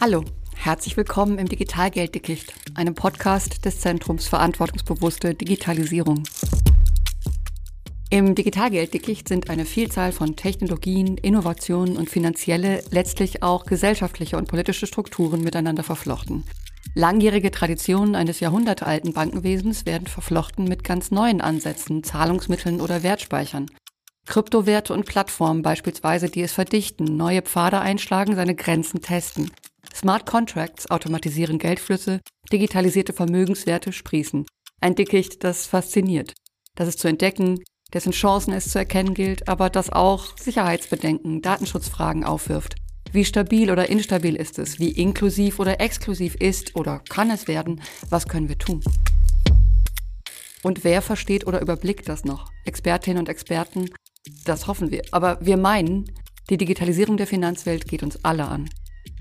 Hallo, herzlich willkommen im Digitalgelddickicht, einem Podcast des Zentrums Verantwortungsbewusste Digitalisierung. Im Digitalgelddickicht sind eine Vielzahl von Technologien, Innovationen und finanzielle, letztlich auch gesellschaftliche und politische Strukturen miteinander verflochten. Langjährige Traditionen eines jahrhundertealten Bankenwesens werden verflochten mit ganz neuen Ansätzen, Zahlungsmitteln oder Wertspeichern. Kryptowerte und Plattformen beispielsweise, die es verdichten, neue Pfade einschlagen, seine Grenzen testen. Smart Contracts automatisieren Geldflüsse, digitalisierte Vermögenswerte sprießen. Ein Dickicht, das fasziniert, das es zu entdecken, dessen Chancen es zu erkennen gilt, aber das auch Sicherheitsbedenken, Datenschutzfragen aufwirft. Wie stabil oder instabil ist es? Wie inklusiv oder exklusiv ist oder kann es werden? Was können wir tun? Und wer versteht oder überblickt das noch? Expertinnen und Experten? Das hoffen wir. Aber wir meinen, die Digitalisierung der Finanzwelt geht uns alle an.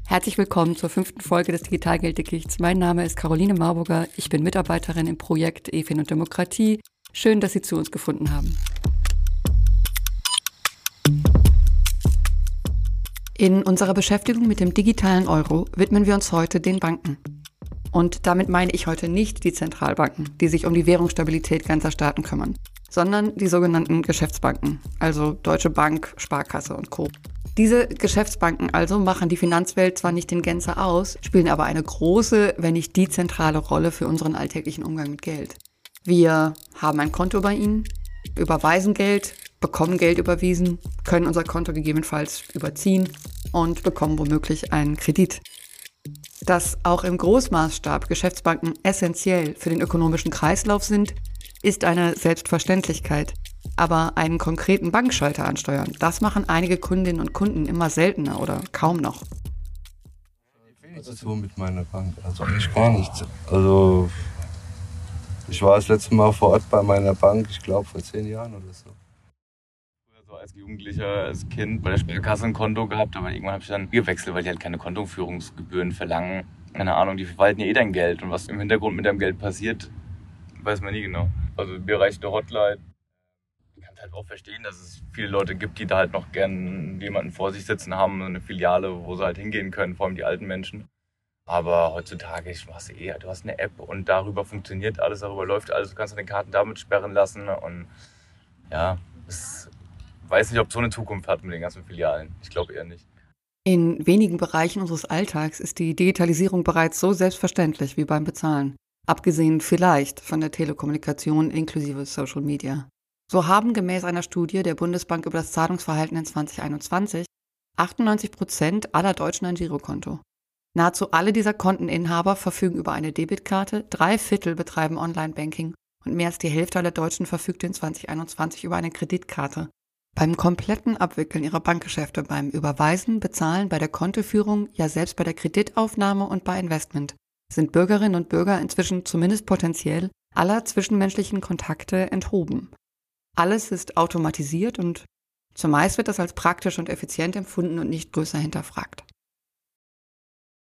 Herzlich willkommen zur fünften Folge des Digitalgelddickichts. Mein Name ist Caroline Marburger. Ich bin Mitarbeiterin im Projekt EFIN und Demokratie. Schön, dass Sie zu uns gefunden haben. In unserer Beschäftigung mit dem digitalen Euro widmen wir uns heute den Banken. Und damit meine ich heute nicht die Zentralbanken, die sich um die Währungsstabilität ganzer Staaten kümmern, sondern die sogenannten Geschäftsbanken, also Deutsche Bank, Sparkasse und Co. Diese Geschäftsbanken also machen die Finanzwelt zwar nicht in Gänze aus, spielen aber eine große, wenn nicht die zentrale Rolle für unseren alltäglichen Umgang mit Geld. Wir haben ein Konto bei ihnen, überweisen Geld, bekommen Geld überwiesen, können unser Konto gegebenenfalls überziehen und bekommen womöglich einen Kredit. Dass auch im Großmaßstab Geschäftsbanken essentiell für den ökonomischen Kreislauf sind, ist eine Selbstverständlichkeit. Aber einen konkreten Bankschalter ansteuern, das machen einige Kundinnen und Kunden immer seltener oder kaum noch. Was ist so mit meiner Bank? Also eigentlich gar nichts. Also ich war das letzte Mal vor Ort bei meiner Bank, ich glaube vor zehn Jahren oder so. So als Jugendlicher, als Kind bei der Sparkasse ein Konto gehabt, aber irgendwann habe ich dann gewechselt, weil die halt keine Kontoführungsgebühren verlangen. Keine Ahnung, die verwalten ja eh dein Geld und was im Hintergrund mit deinem Geld passiert, weiß man nie genau. Also im Bereich der Hotline halt auch verstehen, dass es viele Leute gibt, die da halt noch gern jemanden vor sich sitzen haben, eine Filiale, wo sie halt hingehen können, vor allem die alten Menschen. Aber heutzutage, ich mach's eh, du hast eine App und darüber funktioniert alles, darüber läuft alles, du kannst deine Karten damit sperren lassen und ja, ich weiß nicht, ob so eine Zukunft hat mit den ganzen Filialen. Ich glaube eher nicht. In wenigen Bereichen unseres Alltags ist die Digitalisierung bereits so selbstverständlich wie beim Bezahlen. Abgesehen vielleicht von der Telekommunikation inklusive Social Media. So haben gemäß einer Studie der Bundesbank über das Zahlungsverhalten in 2021 98 Prozent aller Deutschen ein Girokonto. Nahezu alle dieser Konteninhaber verfügen über eine Debitkarte, drei Viertel betreiben Online-Banking und mehr als die Hälfte aller Deutschen verfügte in 2021 über eine Kreditkarte. Beim kompletten Abwickeln ihrer Bankgeschäfte, beim Überweisen, Bezahlen, bei der Kontoführung, ja selbst bei der Kreditaufnahme und bei Investment sind Bürgerinnen und Bürger inzwischen zumindest potenziell aller zwischenmenschlichen Kontakte enthoben. Alles ist automatisiert und zumeist wird das als praktisch und effizient empfunden und nicht größer hinterfragt.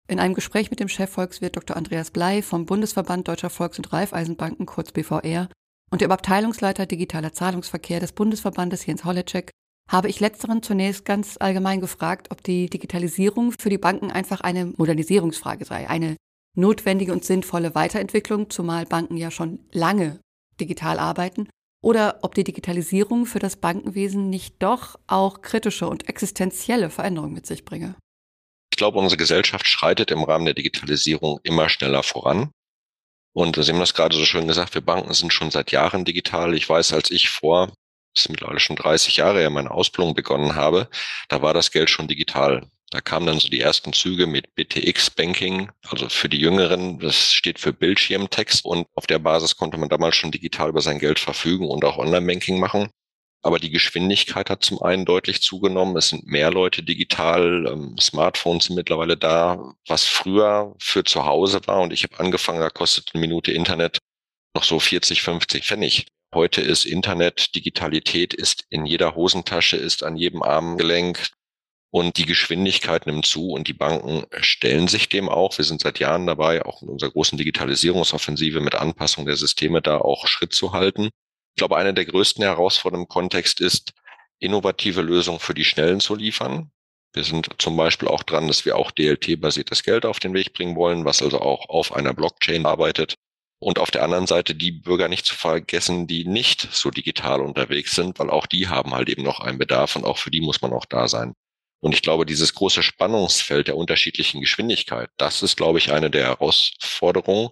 In einem Gespräch mit dem Chefvolkswirt Dr. Andreas Blei vom Bundesverband Deutscher Volks- und Raiffeisenbanken, kurz BVR, und dem Abteilungsleiter Digitaler Zahlungsverkehr des Bundesverbandes Jens Holleczek habe ich letzteren zunächst ganz allgemein gefragt, ob die Digitalisierung für die Banken einfach eine Modernisierungsfrage sei, eine notwendige und sinnvolle Weiterentwicklung, zumal Banken ja schon lange digital arbeiten oder ob die Digitalisierung für das Bankenwesen nicht doch auch kritische und existenzielle Veränderungen mit sich bringe. Ich glaube, unsere Gesellschaft schreitet im Rahmen der Digitalisierung immer schneller voran. Und Sie haben das gerade so schön gesagt, wir Banken sind schon seit Jahren digital. Ich weiß, als ich vor, das ist mittlerweile schon 30 Jahre ja meine Ausbildung begonnen habe, da war das Geld schon digital. Da kamen dann so die ersten Züge mit BTX Banking, also für die Jüngeren, das steht für Bildschirmtext und auf der Basis konnte man damals schon digital über sein Geld verfügen und auch Online-Banking machen. Aber die Geschwindigkeit hat zum einen deutlich zugenommen. Es sind mehr Leute digital. Ähm, Smartphones sind mittlerweile da, was früher für zu Hause war. Und ich habe angefangen, da kostet eine Minute Internet noch so 40, 50 Pfennig. Heute ist Internet, Digitalität ist in jeder Hosentasche, ist an jedem Armgelenk und die Geschwindigkeit nimmt zu und die Banken stellen sich dem auch. Wir sind seit Jahren dabei, auch in unserer großen Digitalisierungsoffensive mit Anpassung der Systeme da auch Schritt zu halten. Ich glaube, eine der größten Herausforderungen im Kontext ist, innovative Lösungen für die Schnellen zu liefern. Wir sind zum Beispiel auch dran, dass wir auch DLT-basiertes Geld auf den Weg bringen wollen, was also auch auf einer Blockchain arbeitet. Und auf der anderen Seite die Bürger nicht zu vergessen, die nicht so digital unterwegs sind, weil auch die haben halt eben noch einen Bedarf und auch für die muss man auch da sein. Und ich glaube, dieses große Spannungsfeld der unterschiedlichen Geschwindigkeit, das ist, glaube ich, eine der Herausforderungen.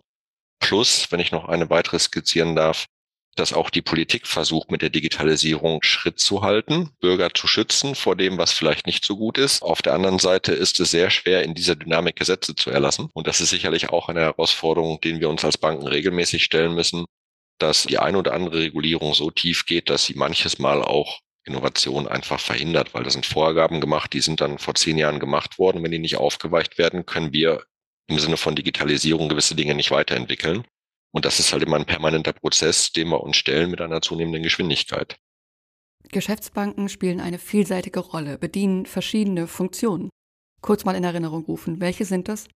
Plus, wenn ich noch eine weitere skizzieren darf, dass auch die Politik versucht, mit der Digitalisierung Schritt zu halten, Bürger zu schützen vor dem, was vielleicht nicht so gut ist. Auf der anderen Seite ist es sehr schwer, in dieser Dynamik Gesetze zu erlassen. Und das ist sicherlich auch eine Herausforderung, den wir uns als Banken regelmäßig stellen müssen, dass die eine oder andere Regulierung so tief geht, dass sie manches Mal auch Innovation einfach verhindert, weil da sind Vorgaben gemacht, die sind dann vor zehn Jahren gemacht worden. Wenn die nicht aufgeweicht werden, können wir im Sinne von Digitalisierung gewisse Dinge nicht weiterentwickeln. Und das ist halt immer ein permanenter Prozess, den wir uns stellen mit einer zunehmenden Geschwindigkeit. Geschäftsbanken spielen eine vielseitige Rolle, bedienen verschiedene Funktionen. Kurz mal in Erinnerung rufen, welche sind das?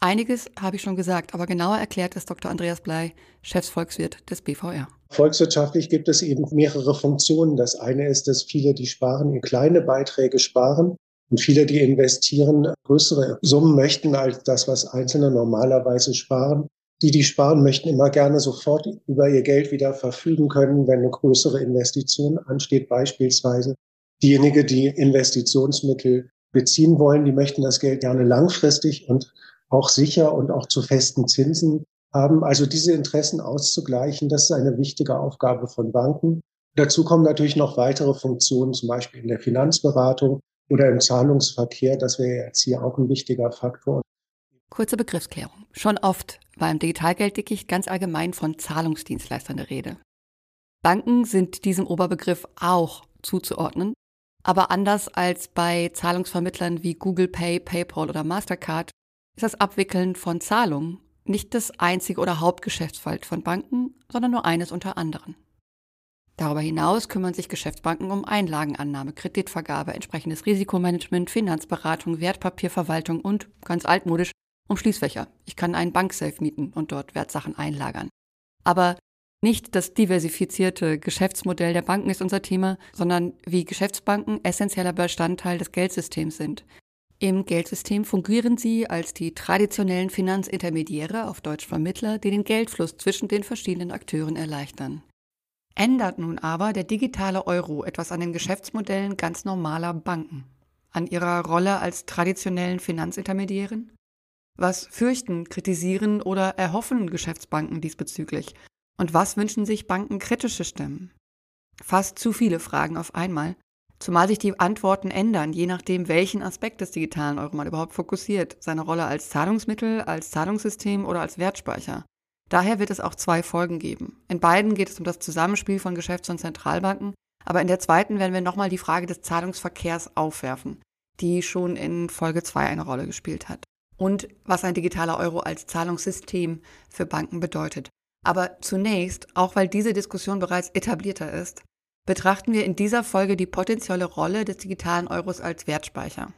Einiges habe ich schon gesagt, aber genauer erklärt ist Dr. Andreas Blei, Chefsvolkswirt des BVR. Volkswirtschaftlich gibt es eben mehrere Funktionen. Das eine ist, dass viele, die sparen, in kleine Beiträge sparen und viele, die investieren, größere Summen möchten als das, was Einzelne normalerweise sparen die, die sparen möchten, immer gerne sofort über ihr Geld wieder verfügen können, wenn eine größere Investition ansteht. Beispielsweise diejenigen, die Investitionsmittel beziehen wollen, die möchten das Geld gerne langfristig und auch sicher und auch zu festen Zinsen haben. Also diese Interessen auszugleichen, das ist eine wichtige Aufgabe von Banken. Dazu kommen natürlich noch weitere Funktionen, zum Beispiel in der Finanzberatung oder im Zahlungsverkehr. Das wäre jetzt hier auch ein wichtiger Faktor. Kurze Begriffsklärung. Schon oft war im Digitalgelddickicht ganz allgemein von Zahlungsdienstleistern der Rede. Banken sind diesem Oberbegriff auch zuzuordnen, aber anders als bei Zahlungsvermittlern wie Google Pay, PayPal oder Mastercard ist das Abwickeln von Zahlungen nicht das einzige oder Hauptgeschäftsfeld von Banken, sondern nur eines unter anderen. Darüber hinaus kümmern sich Geschäftsbanken um Einlagenannahme, Kreditvergabe, entsprechendes Risikomanagement, Finanzberatung, Wertpapierverwaltung und, ganz altmodisch, um Schließfächer. Ich kann einen Banksafe mieten und dort Wertsachen einlagern. Aber nicht das diversifizierte Geschäftsmodell der Banken ist unser Thema, sondern wie Geschäftsbanken essentieller Bestandteil des Geldsystems sind. Im Geldsystem fungieren sie als die traditionellen Finanzintermediäre, auf Deutsch Vermittler, die den Geldfluss zwischen den verschiedenen Akteuren erleichtern. Ändert nun aber der digitale Euro etwas an den Geschäftsmodellen ganz normaler Banken, an ihrer Rolle als traditionellen Finanzintermediären? Was fürchten, kritisieren oder erhoffen Geschäftsbanken diesbezüglich? Und was wünschen sich Banken kritische Stimmen? Fast zu viele Fragen auf einmal, zumal sich die Antworten ändern, je nachdem, welchen Aspekt des digitalen Euro man überhaupt fokussiert, seine Rolle als Zahlungsmittel, als Zahlungssystem oder als Wertspeicher. Daher wird es auch zwei Folgen geben. In beiden geht es um das Zusammenspiel von Geschäfts- und Zentralbanken, aber in der zweiten werden wir nochmal die Frage des Zahlungsverkehrs aufwerfen, die schon in Folge 2 eine Rolle gespielt hat und was ein digitaler Euro als Zahlungssystem für Banken bedeutet. Aber zunächst, auch weil diese Diskussion bereits etablierter ist, betrachten wir in dieser Folge die potenzielle Rolle des digitalen Euros als Wertspeicher.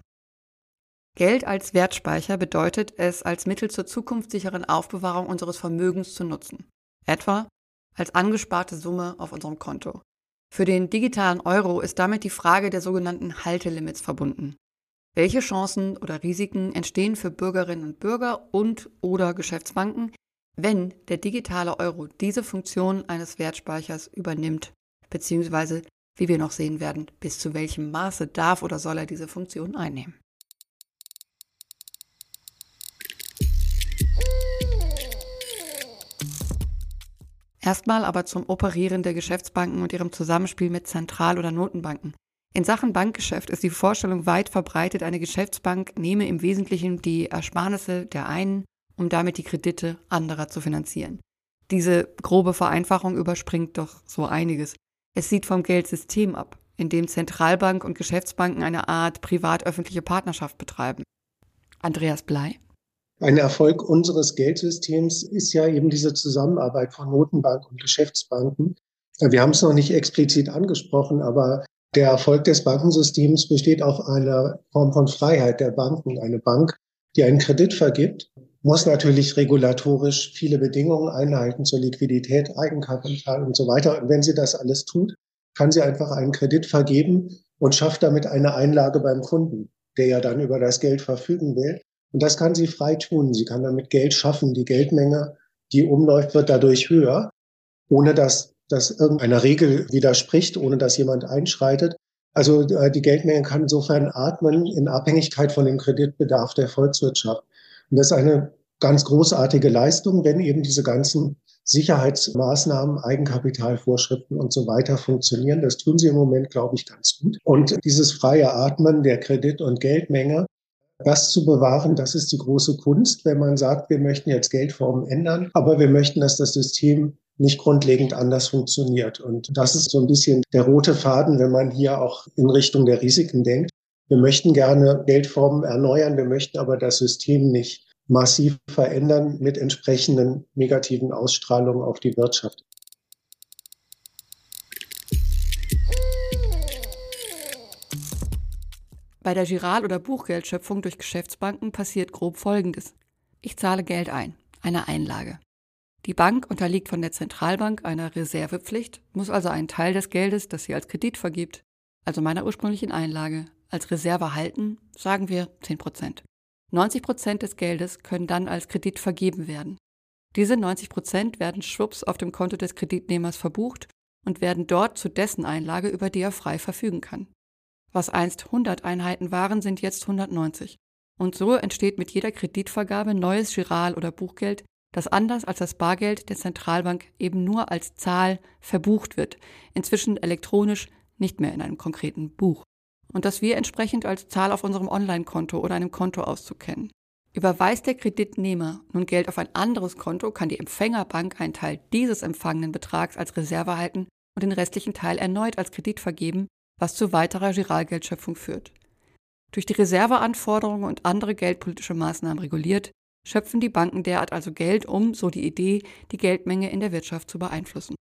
Geld als Wertspeicher bedeutet es als Mittel zur zukunftssicheren Aufbewahrung unseres Vermögens zu nutzen, etwa als angesparte Summe auf unserem Konto. Für den digitalen Euro ist damit die Frage der sogenannten Haltelimits verbunden. Welche Chancen oder Risiken entstehen für Bürgerinnen und Bürger und oder Geschäftsbanken, wenn der digitale Euro diese Funktion eines Wertspeichers übernimmt, beziehungsweise, wie wir noch sehen werden, bis zu welchem Maße darf oder soll er diese Funktion einnehmen? Erstmal aber zum Operieren der Geschäftsbanken und ihrem Zusammenspiel mit Zentral- oder Notenbanken. In Sachen Bankgeschäft ist die Vorstellung weit verbreitet, eine Geschäftsbank nehme im Wesentlichen die Ersparnisse der einen, um damit die Kredite anderer zu finanzieren. Diese grobe Vereinfachung überspringt doch so einiges. Es sieht vom Geldsystem ab, in dem Zentralbank und Geschäftsbanken eine Art privat-öffentliche Partnerschaft betreiben. Andreas Blei. Ein Erfolg unseres Geldsystems ist ja eben diese Zusammenarbeit von Notenbank und Geschäftsbanken. Wir haben es noch nicht explizit angesprochen, aber der Erfolg des Bankensystems besteht auf einer Form von Freiheit der Banken. Eine Bank, die einen Kredit vergibt, muss natürlich regulatorisch viele Bedingungen einhalten zur Liquidität, Eigenkapital und so weiter. Und wenn sie das alles tut, kann sie einfach einen Kredit vergeben und schafft damit eine Einlage beim Kunden. der ja dann über das Geld verfügen will. Und das kann sie frei tun. Sie kann damit Geld schaffen. Die Geldmenge, die umläuft, wird dadurch höher, ohne dass das irgendeiner Regel widerspricht, ohne dass jemand einschreitet. Also äh, die Geldmenge kann insofern atmen in Abhängigkeit von dem Kreditbedarf der Volkswirtschaft. Und das ist eine ganz großartige Leistung, wenn eben diese ganzen Sicherheitsmaßnahmen, Eigenkapitalvorschriften und so weiter funktionieren. Das tun sie im Moment, glaube ich, ganz gut. Und dieses freie Atmen der Kredit- und Geldmenge, das zu bewahren, das ist die große Kunst, wenn man sagt, wir möchten jetzt Geldformen ändern, aber wir möchten, dass das System nicht grundlegend anders funktioniert. Und das ist so ein bisschen der rote Faden, wenn man hier auch in Richtung der Risiken denkt. Wir möchten gerne Geldformen erneuern, wir möchten aber das System nicht massiv verändern mit entsprechenden negativen Ausstrahlungen auf die Wirtschaft. Bei der Giral- oder Buchgeldschöpfung durch Geschäftsbanken passiert grob Folgendes. Ich zahle Geld ein, eine Einlage. Die Bank unterliegt von der Zentralbank einer Reservepflicht, muss also einen Teil des Geldes, das sie als Kredit vergibt, also meiner ursprünglichen Einlage, als Reserve halten, sagen wir 10 Prozent. 90 Prozent des Geldes können dann als Kredit vergeben werden. Diese 90 Prozent werden schwupps auf dem Konto des Kreditnehmers verbucht und werden dort zu dessen Einlage, über die er frei verfügen kann. Was einst 100 Einheiten waren, sind jetzt 190. Und so entsteht mit jeder Kreditvergabe neues Giral- oder Buchgeld, das anders als das Bargeld der Zentralbank eben nur als Zahl verbucht wird, inzwischen elektronisch, nicht mehr in einem konkreten Buch und das wir entsprechend als Zahl auf unserem Online-Konto oder einem Kontoauszug kennen. Überweist der Kreditnehmer nun Geld auf ein anderes Konto, kann die Empfängerbank einen Teil dieses empfangenen Betrags als Reserve halten und den restlichen Teil erneut als Kredit vergeben, was zu weiterer Giralgeldschöpfung führt. Durch die Reserveanforderungen und andere geldpolitische Maßnahmen reguliert, schöpfen die Banken derart also Geld, um, so die Idee, die Geldmenge in der Wirtschaft zu beeinflussen.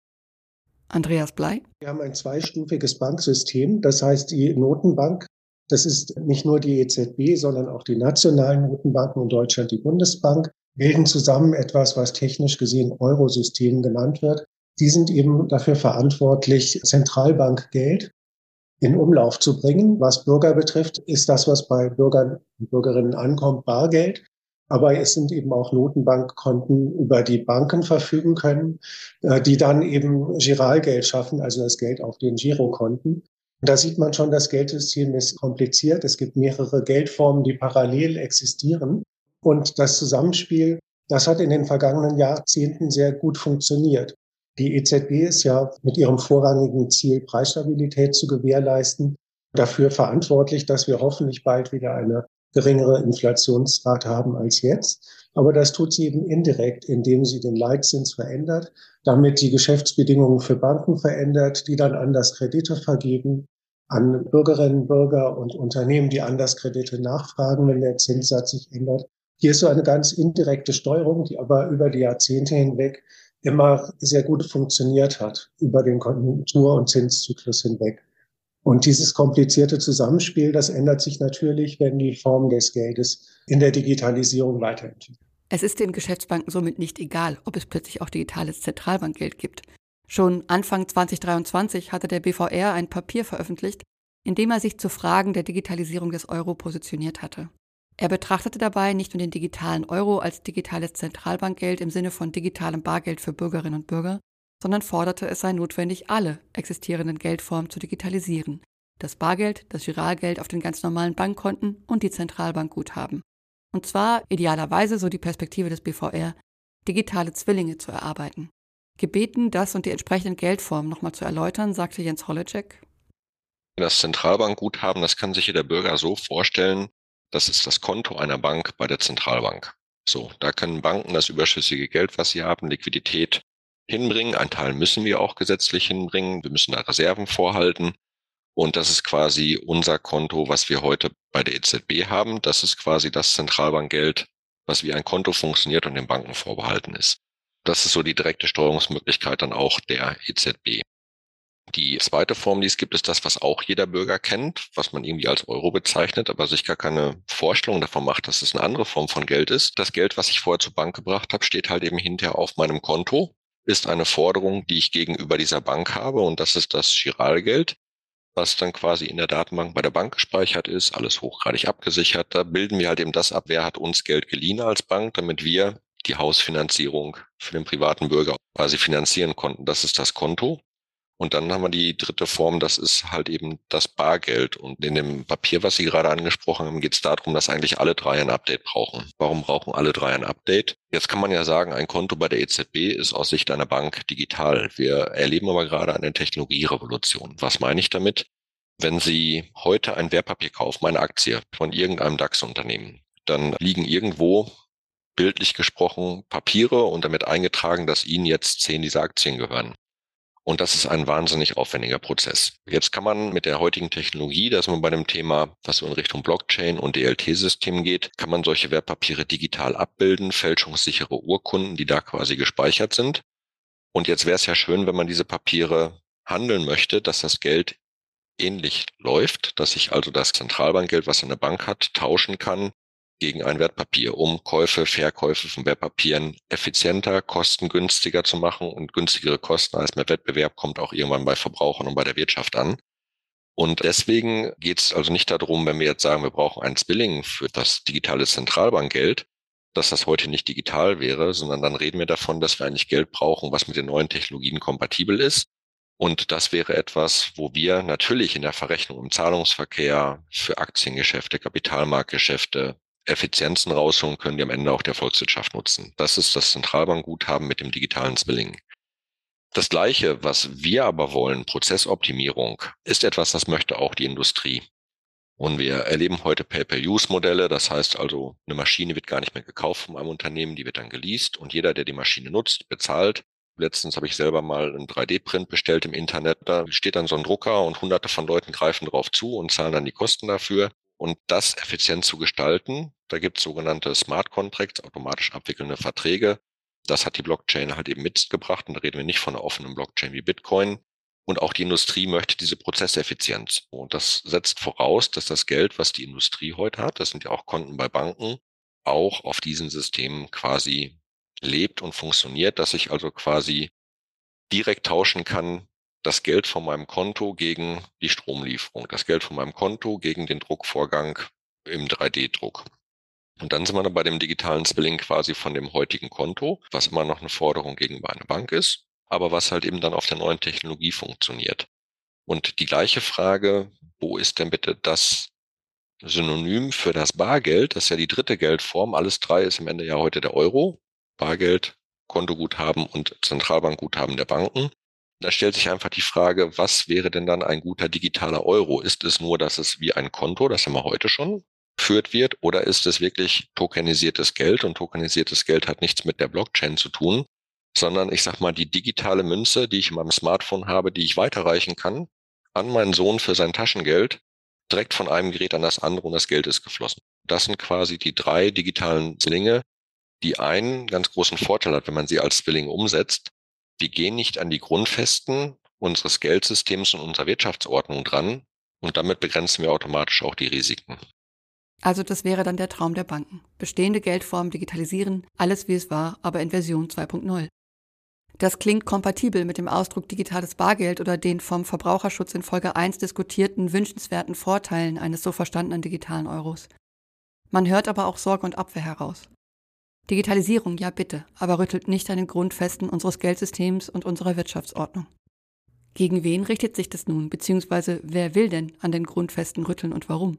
Andreas Blei. Wir haben ein zweistufiges Banksystem. Das heißt, die Notenbank, das ist nicht nur die EZB, sondern auch die nationalen Notenbanken in Deutschland, die Bundesbank, bilden zusammen etwas, was technisch gesehen Eurosystem genannt wird. Die sind eben dafür verantwortlich, Zentralbankgeld in Umlauf zu bringen. Was Bürger betrifft, ist das, was bei Bürgern und Bürgerinnen ankommt, Bargeld. Aber es sind eben auch Notenbankkonten, über die Banken verfügen können, äh, die dann eben Giralgeld schaffen, also das Geld auf den Girokonten. Da sieht man schon, das Geldsystem ist kompliziert. Es gibt mehrere Geldformen, die parallel existieren. Und das Zusammenspiel, das hat in den vergangenen Jahrzehnten sehr gut funktioniert. Die EZB ist ja mit ihrem vorrangigen Ziel, Preisstabilität zu gewährleisten, dafür verantwortlich, dass wir hoffentlich bald wieder eine geringere Inflationsrate haben als jetzt. Aber das tut sie eben indirekt, indem sie den Leitzins verändert, damit die Geschäftsbedingungen für Banken verändert, die dann anders Kredite vergeben an Bürgerinnen, Bürger und Unternehmen, die anders Kredite nachfragen, wenn der Zinssatz sich ändert. Hier ist so eine ganz indirekte Steuerung, die aber über die Jahrzehnte hinweg immer sehr gut funktioniert hat, über den Konjunktur- und Zinszyklus hinweg. Und dieses komplizierte Zusammenspiel, das ändert sich natürlich, wenn die Form des Geldes in der Digitalisierung weiterentwickelt. Es ist den Geschäftsbanken somit nicht egal, ob es plötzlich auch digitales Zentralbankgeld gibt. Schon Anfang 2023 hatte der BVR ein Papier veröffentlicht, in dem er sich zu Fragen der Digitalisierung des Euro positioniert hatte. Er betrachtete dabei nicht nur den digitalen Euro als digitales Zentralbankgeld im Sinne von digitalem Bargeld für Bürgerinnen und Bürger, sondern forderte, es sei notwendig, alle existierenden Geldformen zu digitalisieren. Das Bargeld, das Giralgeld auf den ganz normalen Bankkonten und die Zentralbankguthaben. Und zwar idealerweise, so die Perspektive des BVR, digitale Zwillinge zu erarbeiten. Gebeten, das und die entsprechenden Geldformen nochmal zu erläutern, sagte Jens Holleczek. Das Zentralbankguthaben, das kann sich jeder Bürger so vorstellen, das ist das Konto einer Bank bei der Zentralbank. So, da können Banken das überschüssige Geld, was sie haben, Liquidität, hinbringen. Ein Teil müssen wir auch gesetzlich hinbringen. Wir müssen da Reserven vorhalten. Und das ist quasi unser Konto, was wir heute bei der EZB haben. Das ist quasi das Zentralbankgeld, was wie ein Konto funktioniert und den Banken vorbehalten ist. Das ist so die direkte Steuerungsmöglichkeit dann auch der EZB. Die zweite Form, die es gibt, ist das, was auch jeder Bürger kennt, was man irgendwie als Euro bezeichnet, aber sich gar keine Vorstellung davon macht, dass es eine andere Form von Geld ist. Das Geld, was ich vorher zur Bank gebracht habe, steht halt eben hinterher auf meinem Konto ist eine Forderung, die ich gegenüber dieser Bank habe und das ist das Giralgeld. was dann quasi in der Datenbank bei der Bank gespeichert ist, alles hochgradig abgesichert. Da bilden wir halt eben das ab, wer hat uns Geld geliehen als Bank, damit wir die Hausfinanzierung für den privaten Bürger quasi finanzieren konnten. Das ist das Konto. Und dann haben wir die dritte Form, das ist halt eben das Bargeld. Und in dem Papier, was Sie gerade angesprochen haben, geht es darum, dass eigentlich alle drei ein Update brauchen. Warum brauchen alle drei ein Update? Jetzt kann man ja sagen, ein Konto bei der EZB ist aus Sicht einer Bank digital. Wir erleben aber gerade eine Technologierevolution. Was meine ich damit? Wenn Sie heute ein Wertpapier kaufen, eine Aktie von irgendeinem DAX-Unternehmen, dann liegen irgendwo bildlich gesprochen Papiere und damit eingetragen, dass Ihnen jetzt zehn dieser Aktien gehören. Und das ist ein wahnsinnig aufwendiger Prozess. Jetzt kann man mit der heutigen Technologie, dass man bei dem Thema, was so in Richtung Blockchain und DLT-System geht, kann man solche Wertpapiere digital abbilden, fälschungssichere Urkunden, die da quasi gespeichert sind. Und jetzt wäre es ja schön, wenn man diese Papiere handeln möchte, dass das Geld ähnlich läuft, dass ich also das Zentralbankgeld, was eine Bank hat, tauschen kann gegen ein Wertpapier, um Käufe, Verkäufe von Wertpapieren effizienter, kostengünstiger zu machen und günstigere Kosten als mehr Wettbewerb kommt auch irgendwann bei Verbrauchern und bei der Wirtschaft an. Und deswegen geht es also nicht darum, wenn wir jetzt sagen, wir brauchen ein Spilling für das digitale Zentralbankgeld, dass das heute nicht digital wäre, sondern dann reden wir davon, dass wir eigentlich Geld brauchen, was mit den neuen Technologien kompatibel ist. Und das wäre etwas, wo wir natürlich in der Verrechnung im Zahlungsverkehr für Aktiengeschäfte, Kapitalmarktgeschäfte, Effizienzen rausholen können, die am Ende auch der Volkswirtschaft nutzen. Das ist das Zentralbankguthaben mit dem digitalen Zwilling. Das Gleiche, was wir aber wollen, Prozessoptimierung, ist etwas, das möchte auch die Industrie. Und wir erleben heute Pay-per-Use-Modelle. Das heißt also, eine Maschine wird gar nicht mehr gekauft von einem Unternehmen, die wird dann geleast und jeder, der die Maschine nutzt, bezahlt. Letztens habe ich selber mal einen 3D-Print bestellt im Internet. Da steht dann so ein Drucker und hunderte von Leuten greifen drauf zu und zahlen dann die Kosten dafür. Und das effizient zu gestalten, da gibt es sogenannte Smart Contracts, automatisch abwickelnde Verträge. Das hat die Blockchain halt eben mitgebracht. Und da reden wir nicht von einer offenen Blockchain wie Bitcoin. Und auch die Industrie möchte diese Prozesseffizienz. Und das setzt voraus, dass das Geld, was die Industrie heute hat, das sind ja auch Konten bei Banken, auch auf diesen Systemen quasi lebt und funktioniert, dass ich also quasi direkt tauschen kann das Geld von meinem Konto gegen die Stromlieferung, das Geld von meinem Konto gegen den Druckvorgang im 3D-Druck. Und dann sind wir bei dem digitalen Zwilling quasi von dem heutigen Konto, was immer noch eine Forderung gegenüber einer Bank ist, aber was halt eben dann auf der neuen Technologie funktioniert. Und die gleiche Frage, wo ist denn bitte das Synonym für das Bargeld? Das ist ja die dritte Geldform. Alles drei ist im Ende ja heute der Euro. Bargeld, Kontoguthaben und Zentralbankguthaben der Banken. Da stellt sich einfach die Frage, was wäre denn dann ein guter digitaler Euro? Ist es nur, dass es wie ein Konto, das haben wir heute schon, geführt wird, oder ist es wirklich tokenisiertes Geld? Und tokenisiertes Geld hat nichts mit der Blockchain zu tun, sondern ich sag mal, die digitale Münze, die ich in meinem Smartphone habe, die ich weiterreichen kann, an meinen Sohn für sein Taschengeld, direkt von einem Gerät an das andere und das Geld ist geflossen. Das sind quasi die drei digitalen Zwillinge, die einen ganz großen Vorteil hat, wenn man sie als Zwilling umsetzt, wir gehen nicht an die Grundfesten unseres Geldsystems und unserer Wirtschaftsordnung dran und damit begrenzen wir automatisch auch die Risiken. Also das wäre dann der Traum der Banken. Bestehende Geldformen digitalisieren, alles wie es war, aber in Version 2.0. Das klingt kompatibel mit dem Ausdruck digitales Bargeld oder den vom Verbraucherschutz in Folge 1 diskutierten wünschenswerten Vorteilen eines so verstandenen digitalen Euros. Man hört aber auch Sorge und Abwehr heraus. Digitalisierung, ja bitte, aber rüttelt nicht an den Grundfesten unseres Geldsystems und unserer Wirtschaftsordnung. Gegen wen richtet sich das nun, beziehungsweise wer will denn an den Grundfesten rütteln und warum?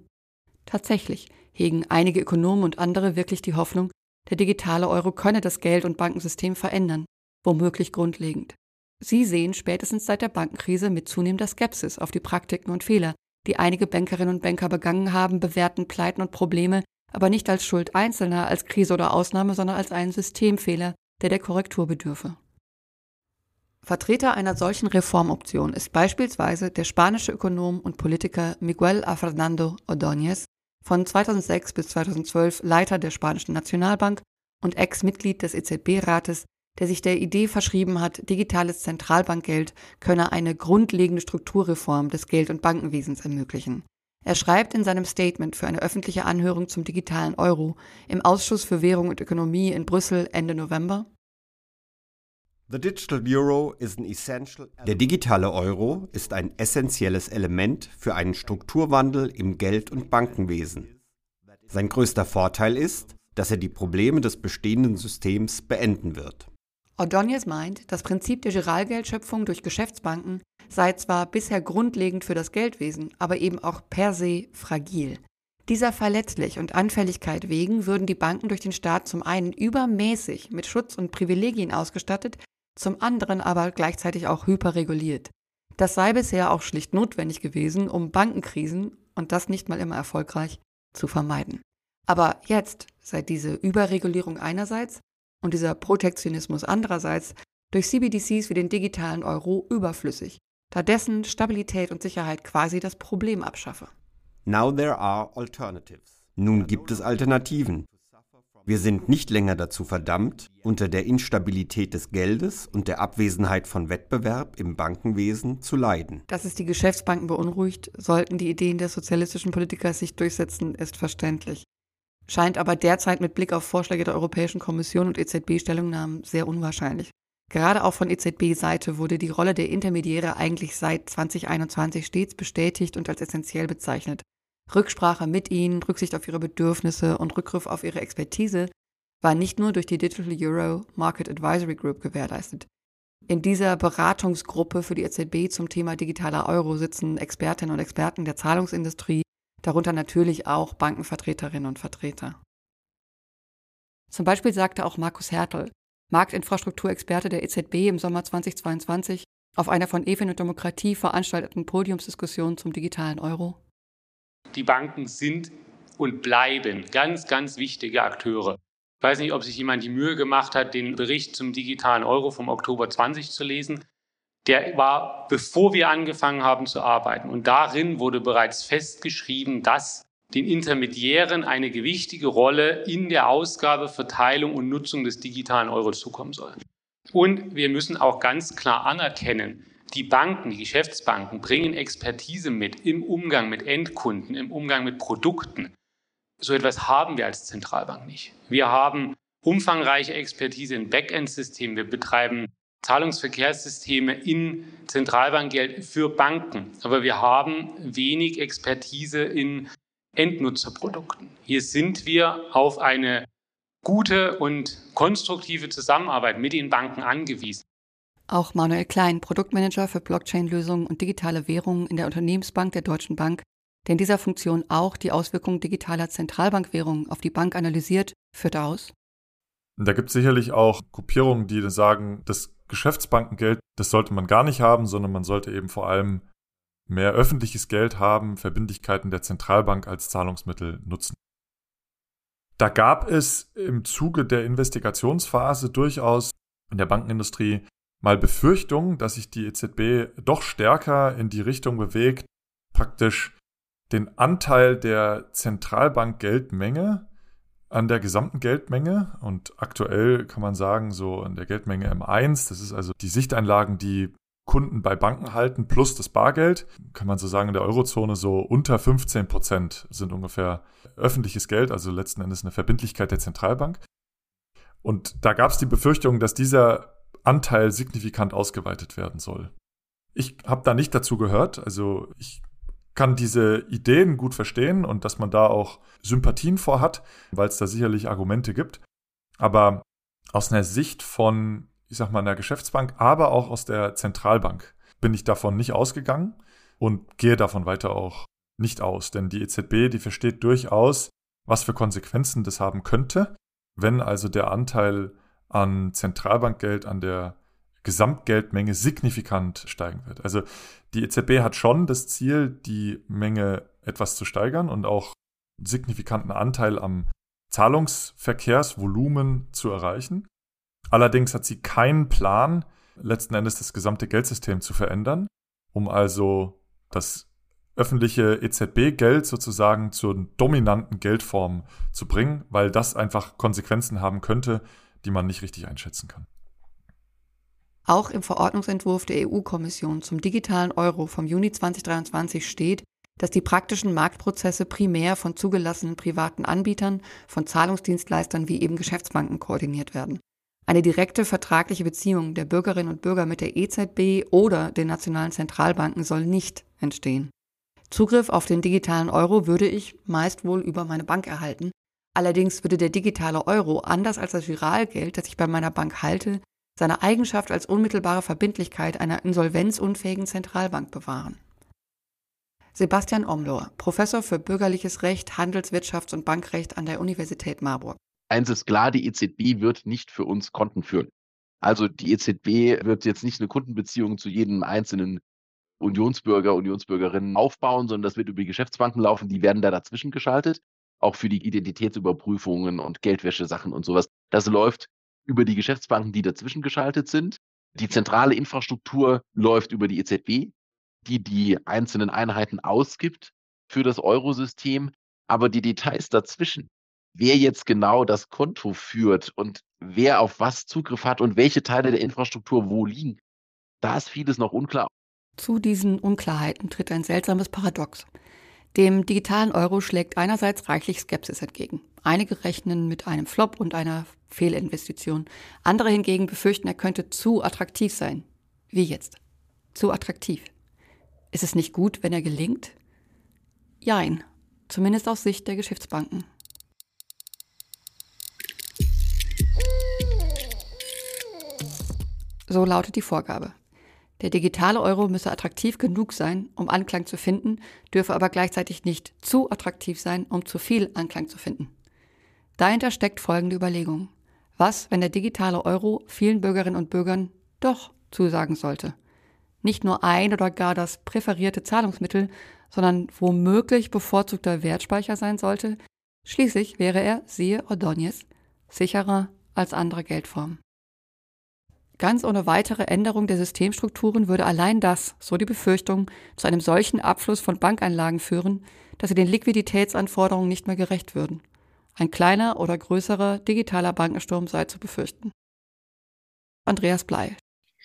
Tatsächlich hegen einige Ökonomen und andere wirklich die Hoffnung, der digitale Euro könne das Geld- und Bankensystem verändern, womöglich grundlegend. Sie sehen spätestens seit der Bankenkrise mit zunehmender Skepsis auf die Praktiken und Fehler, die einige Bankerinnen und Banker begangen haben, bewerten Pleiten und Probleme aber nicht als Schuld Einzelner, als Krise oder Ausnahme, sondern als einen Systemfehler, der der Korrektur bedürfe. Vertreter einer solchen Reformoption ist beispielsweise der spanische Ökonom und Politiker Miguel A. Fernando Ordóñez, von 2006 bis 2012 Leiter der spanischen Nationalbank und Ex-Mitglied des EZB-Rates, der sich der Idee verschrieben hat, digitales Zentralbankgeld könne eine grundlegende Strukturreform des Geld- und Bankenwesens ermöglichen. Er schreibt in seinem Statement für eine öffentliche Anhörung zum digitalen Euro im Ausschuss für Währung und Ökonomie in Brüssel Ende November Der digitale Euro ist ein essentielles Element für einen Strukturwandel im Geld- und Bankenwesen. Sein größter Vorteil ist, dass er die Probleme des bestehenden Systems beenden wird. Ordonez meint, das Prinzip der Giralgeldschöpfung durch Geschäftsbanken sei zwar bisher grundlegend für das Geldwesen, aber eben auch per se fragil. Dieser Verletzlich und Anfälligkeit wegen würden die Banken durch den Staat zum einen übermäßig mit Schutz und Privilegien ausgestattet, zum anderen aber gleichzeitig auch hyperreguliert. Das sei bisher auch schlicht notwendig gewesen, um Bankenkrisen, und das nicht mal immer erfolgreich, zu vermeiden. Aber jetzt, seit diese Überregulierung einerseits und dieser Protektionismus andererseits durch CBDCs wie den digitalen Euro überflüssig, da dessen Stabilität und Sicherheit quasi das Problem abschaffe. Now there are alternatives. Nun gibt es Alternativen. Wir sind nicht länger dazu verdammt, unter der Instabilität des Geldes und der Abwesenheit von Wettbewerb im Bankenwesen zu leiden. Dass es die Geschäftsbanken beunruhigt, sollten die Ideen des sozialistischen Politikers sich durchsetzen, ist verständlich. Scheint aber derzeit mit Blick auf Vorschläge der Europäischen Kommission und EZB-Stellungnahmen sehr unwahrscheinlich. Gerade auch von EZB-Seite wurde die Rolle der Intermediäre eigentlich seit 2021 stets bestätigt und als essentiell bezeichnet. Rücksprache mit ihnen, Rücksicht auf ihre Bedürfnisse und Rückgriff auf ihre Expertise war nicht nur durch die Digital Euro Market Advisory Group gewährleistet. In dieser Beratungsgruppe für die EZB zum Thema digitaler Euro sitzen Expertinnen und Experten der Zahlungsindustrie, darunter natürlich auch Bankenvertreterinnen und Vertreter. Zum Beispiel sagte auch Markus Hertel, Marktinfrastrukturexperte der EZB im Sommer 2022, auf einer von EFIN und Demokratie veranstalteten Podiumsdiskussion zum digitalen Euro. Die Banken sind und bleiben ganz, ganz wichtige Akteure. Ich weiß nicht, ob sich jemand die Mühe gemacht hat, den Bericht zum digitalen Euro vom Oktober 20 zu lesen. Der war, bevor wir angefangen haben zu arbeiten. Und darin wurde bereits festgeschrieben, dass den Intermediären eine gewichtige Rolle in der Ausgabe, Verteilung und Nutzung des digitalen Euro zukommen soll. Und wir müssen auch ganz klar anerkennen, die Banken, die Geschäftsbanken bringen Expertise mit im Umgang mit Endkunden, im Umgang mit Produkten. So etwas haben wir als Zentralbank nicht. Wir haben umfangreiche Expertise in Backend-Systemen. Wir betreiben Zahlungsverkehrssysteme in Zentralbankgeld für Banken. Aber wir haben wenig Expertise in Endnutzerprodukten. Hier sind wir auf eine gute und konstruktive Zusammenarbeit mit den Banken angewiesen. Auch Manuel Klein, Produktmanager für Blockchain-Lösungen und digitale Währungen in der Unternehmensbank der Deutschen Bank, der in dieser Funktion auch die Auswirkungen digitaler Zentralbankwährungen auf die Bank analysiert, führt aus. Da gibt es sicherlich auch Gruppierungen, die sagen, das Geschäftsbankengeld, das sollte man gar nicht haben, sondern man sollte eben vor allem mehr öffentliches Geld haben, Verbindlichkeiten der Zentralbank als Zahlungsmittel nutzen. Da gab es im Zuge der Investigationsphase durchaus in der Bankenindustrie mal Befürchtungen, dass sich die EZB doch stärker in die Richtung bewegt, praktisch den Anteil der Zentralbankgeldmenge an der gesamten Geldmenge und aktuell kann man sagen, so an der Geldmenge M1, das ist also die Sichteinlagen, die Kunden bei Banken halten, plus das Bargeld, kann man so sagen, in der Eurozone so unter 15 Prozent sind ungefähr öffentliches Geld, also letzten Endes eine Verbindlichkeit der Zentralbank. Und da gab es die Befürchtung, dass dieser Anteil signifikant ausgeweitet werden soll. Ich habe da nicht dazu gehört, also ich kann diese Ideen gut verstehen und dass man da auch Sympathien vor hat, weil es da sicherlich Argumente gibt. Aber aus einer Sicht von, ich sag mal, einer Geschäftsbank, aber auch aus der Zentralbank bin ich davon nicht ausgegangen und gehe davon weiter auch nicht aus. Denn die EZB, die versteht durchaus, was für Konsequenzen das haben könnte, wenn also der Anteil an Zentralbankgeld an der Gesamtgeldmenge signifikant steigen wird. Also die EZB hat schon das Ziel, die Menge etwas zu steigern und auch einen signifikanten Anteil am Zahlungsverkehrsvolumen zu erreichen. Allerdings hat sie keinen Plan, letzten Endes das gesamte Geldsystem zu verändern, um also das öffentliche EZB-Geld sozusagen zur dominanten Geldform zu bringen, weil das einfach Konsequenzen haben könnte, die man nicht richtig einschätzen kann. Auch im Verordnungsentwurf der EU-Kommission zum digitalen Euro vom Juni 2023 steht, dass die praktischen Marktprozesse primär von zugelassenen privaten Anbietern, von Zahlungsdienstleistern wie eben Geschäftsbanken koordiniert werden. Eine direkte vertragliche Beziehung der Bürgerinnen und Bürger mit der EZB oder den nationalen Zentralbanken soll nicht entstehen. Zugriff auf den digitalen Euro würde ich meist wohl über meine Bank erhalten. Allerdings würde der digitale Euro, anders als das Viralgeld, das ich bei meiner Bank halte, seine Eigenschaft als unmittelbare Verbindlichkeit einer insolvenzunfähigen Zentralbank bewahren. Sebastian Omlohr, Professor für Bürgerliches Recht, Handelswirtschafts- und Bankrecht an der Universität Marburg. Eins ist klar, die EZB wird nicht für uns Konten führen. Also die EZB wird jetzt nicht eine Kundenbeziehung zu jedem einzelnen Unionsbürger, Unionsbürgerinnen aufbauen, sondern das wird über die Geschäftsbanken laufen. Die werden da dazwischen geschaltet, auch für die Identitätsüberprüfungen und Geldwäschesachen und sowas. Das läuft über die Geschäftsbanken, die dazwischen geschaltet sind. Die zentrale Infrastruktur läuft über die EZB, die die einzelnen Einheiten ausgibt für das Eurosystem. Aber die Details dazwischen, wer jetzt genau das Konto führt und wer auf was Zugriff hat und welche Teile der Infrastruktur wo liegen, da ist vieles noch unklar. Zu diesen Unklarheiten tritt ein seltsames Paradox. Dem digitalen Euro schlägt einerseits reichlich Skepsis entgegen. Einige rechnen mit einem Flop und einer Fehlinvestition. Andere hingegen befürchten, er könnte zu attraktiv sein. Wie jetzt? Zu attraktiv. Ist es nicht gut, wenn er gelingt? Jein. Zumindest aus Sicht der Geschäftsbanken. So lautet die Vorgabe. Der digitale Euro müsse attraktiv genug sein, um Anklang zu finden, dürfe aber gleichzeitig nicht zu attraktiv sein, um zu viel Anklang zu finden. Dahinter steckt folgende Überlegung. Was, wenn der digitale Euro vielen Bürgerinnen und Bürgern doch zusagen sollte? Nicht nur ein oder gar das präferierte Zahlungsmittel, sondern womöglich bevorzugter Wertspeicher sein sollte? Schließlich wäre er, siehe Ordonez, sicherer als andere Geldformen. Ganz ohne weitere Änderung der Systemstrukturen würde allein das, so die Befürchtung, zu einem solchen Abfluss von Bankeinlagen führen, dass sie den Liquiditätsanforderungen nicht mehr gerecht würden. Ein kleiner oder größerer digitaler Bankensturm sei zu befürchten. Andreas Blei.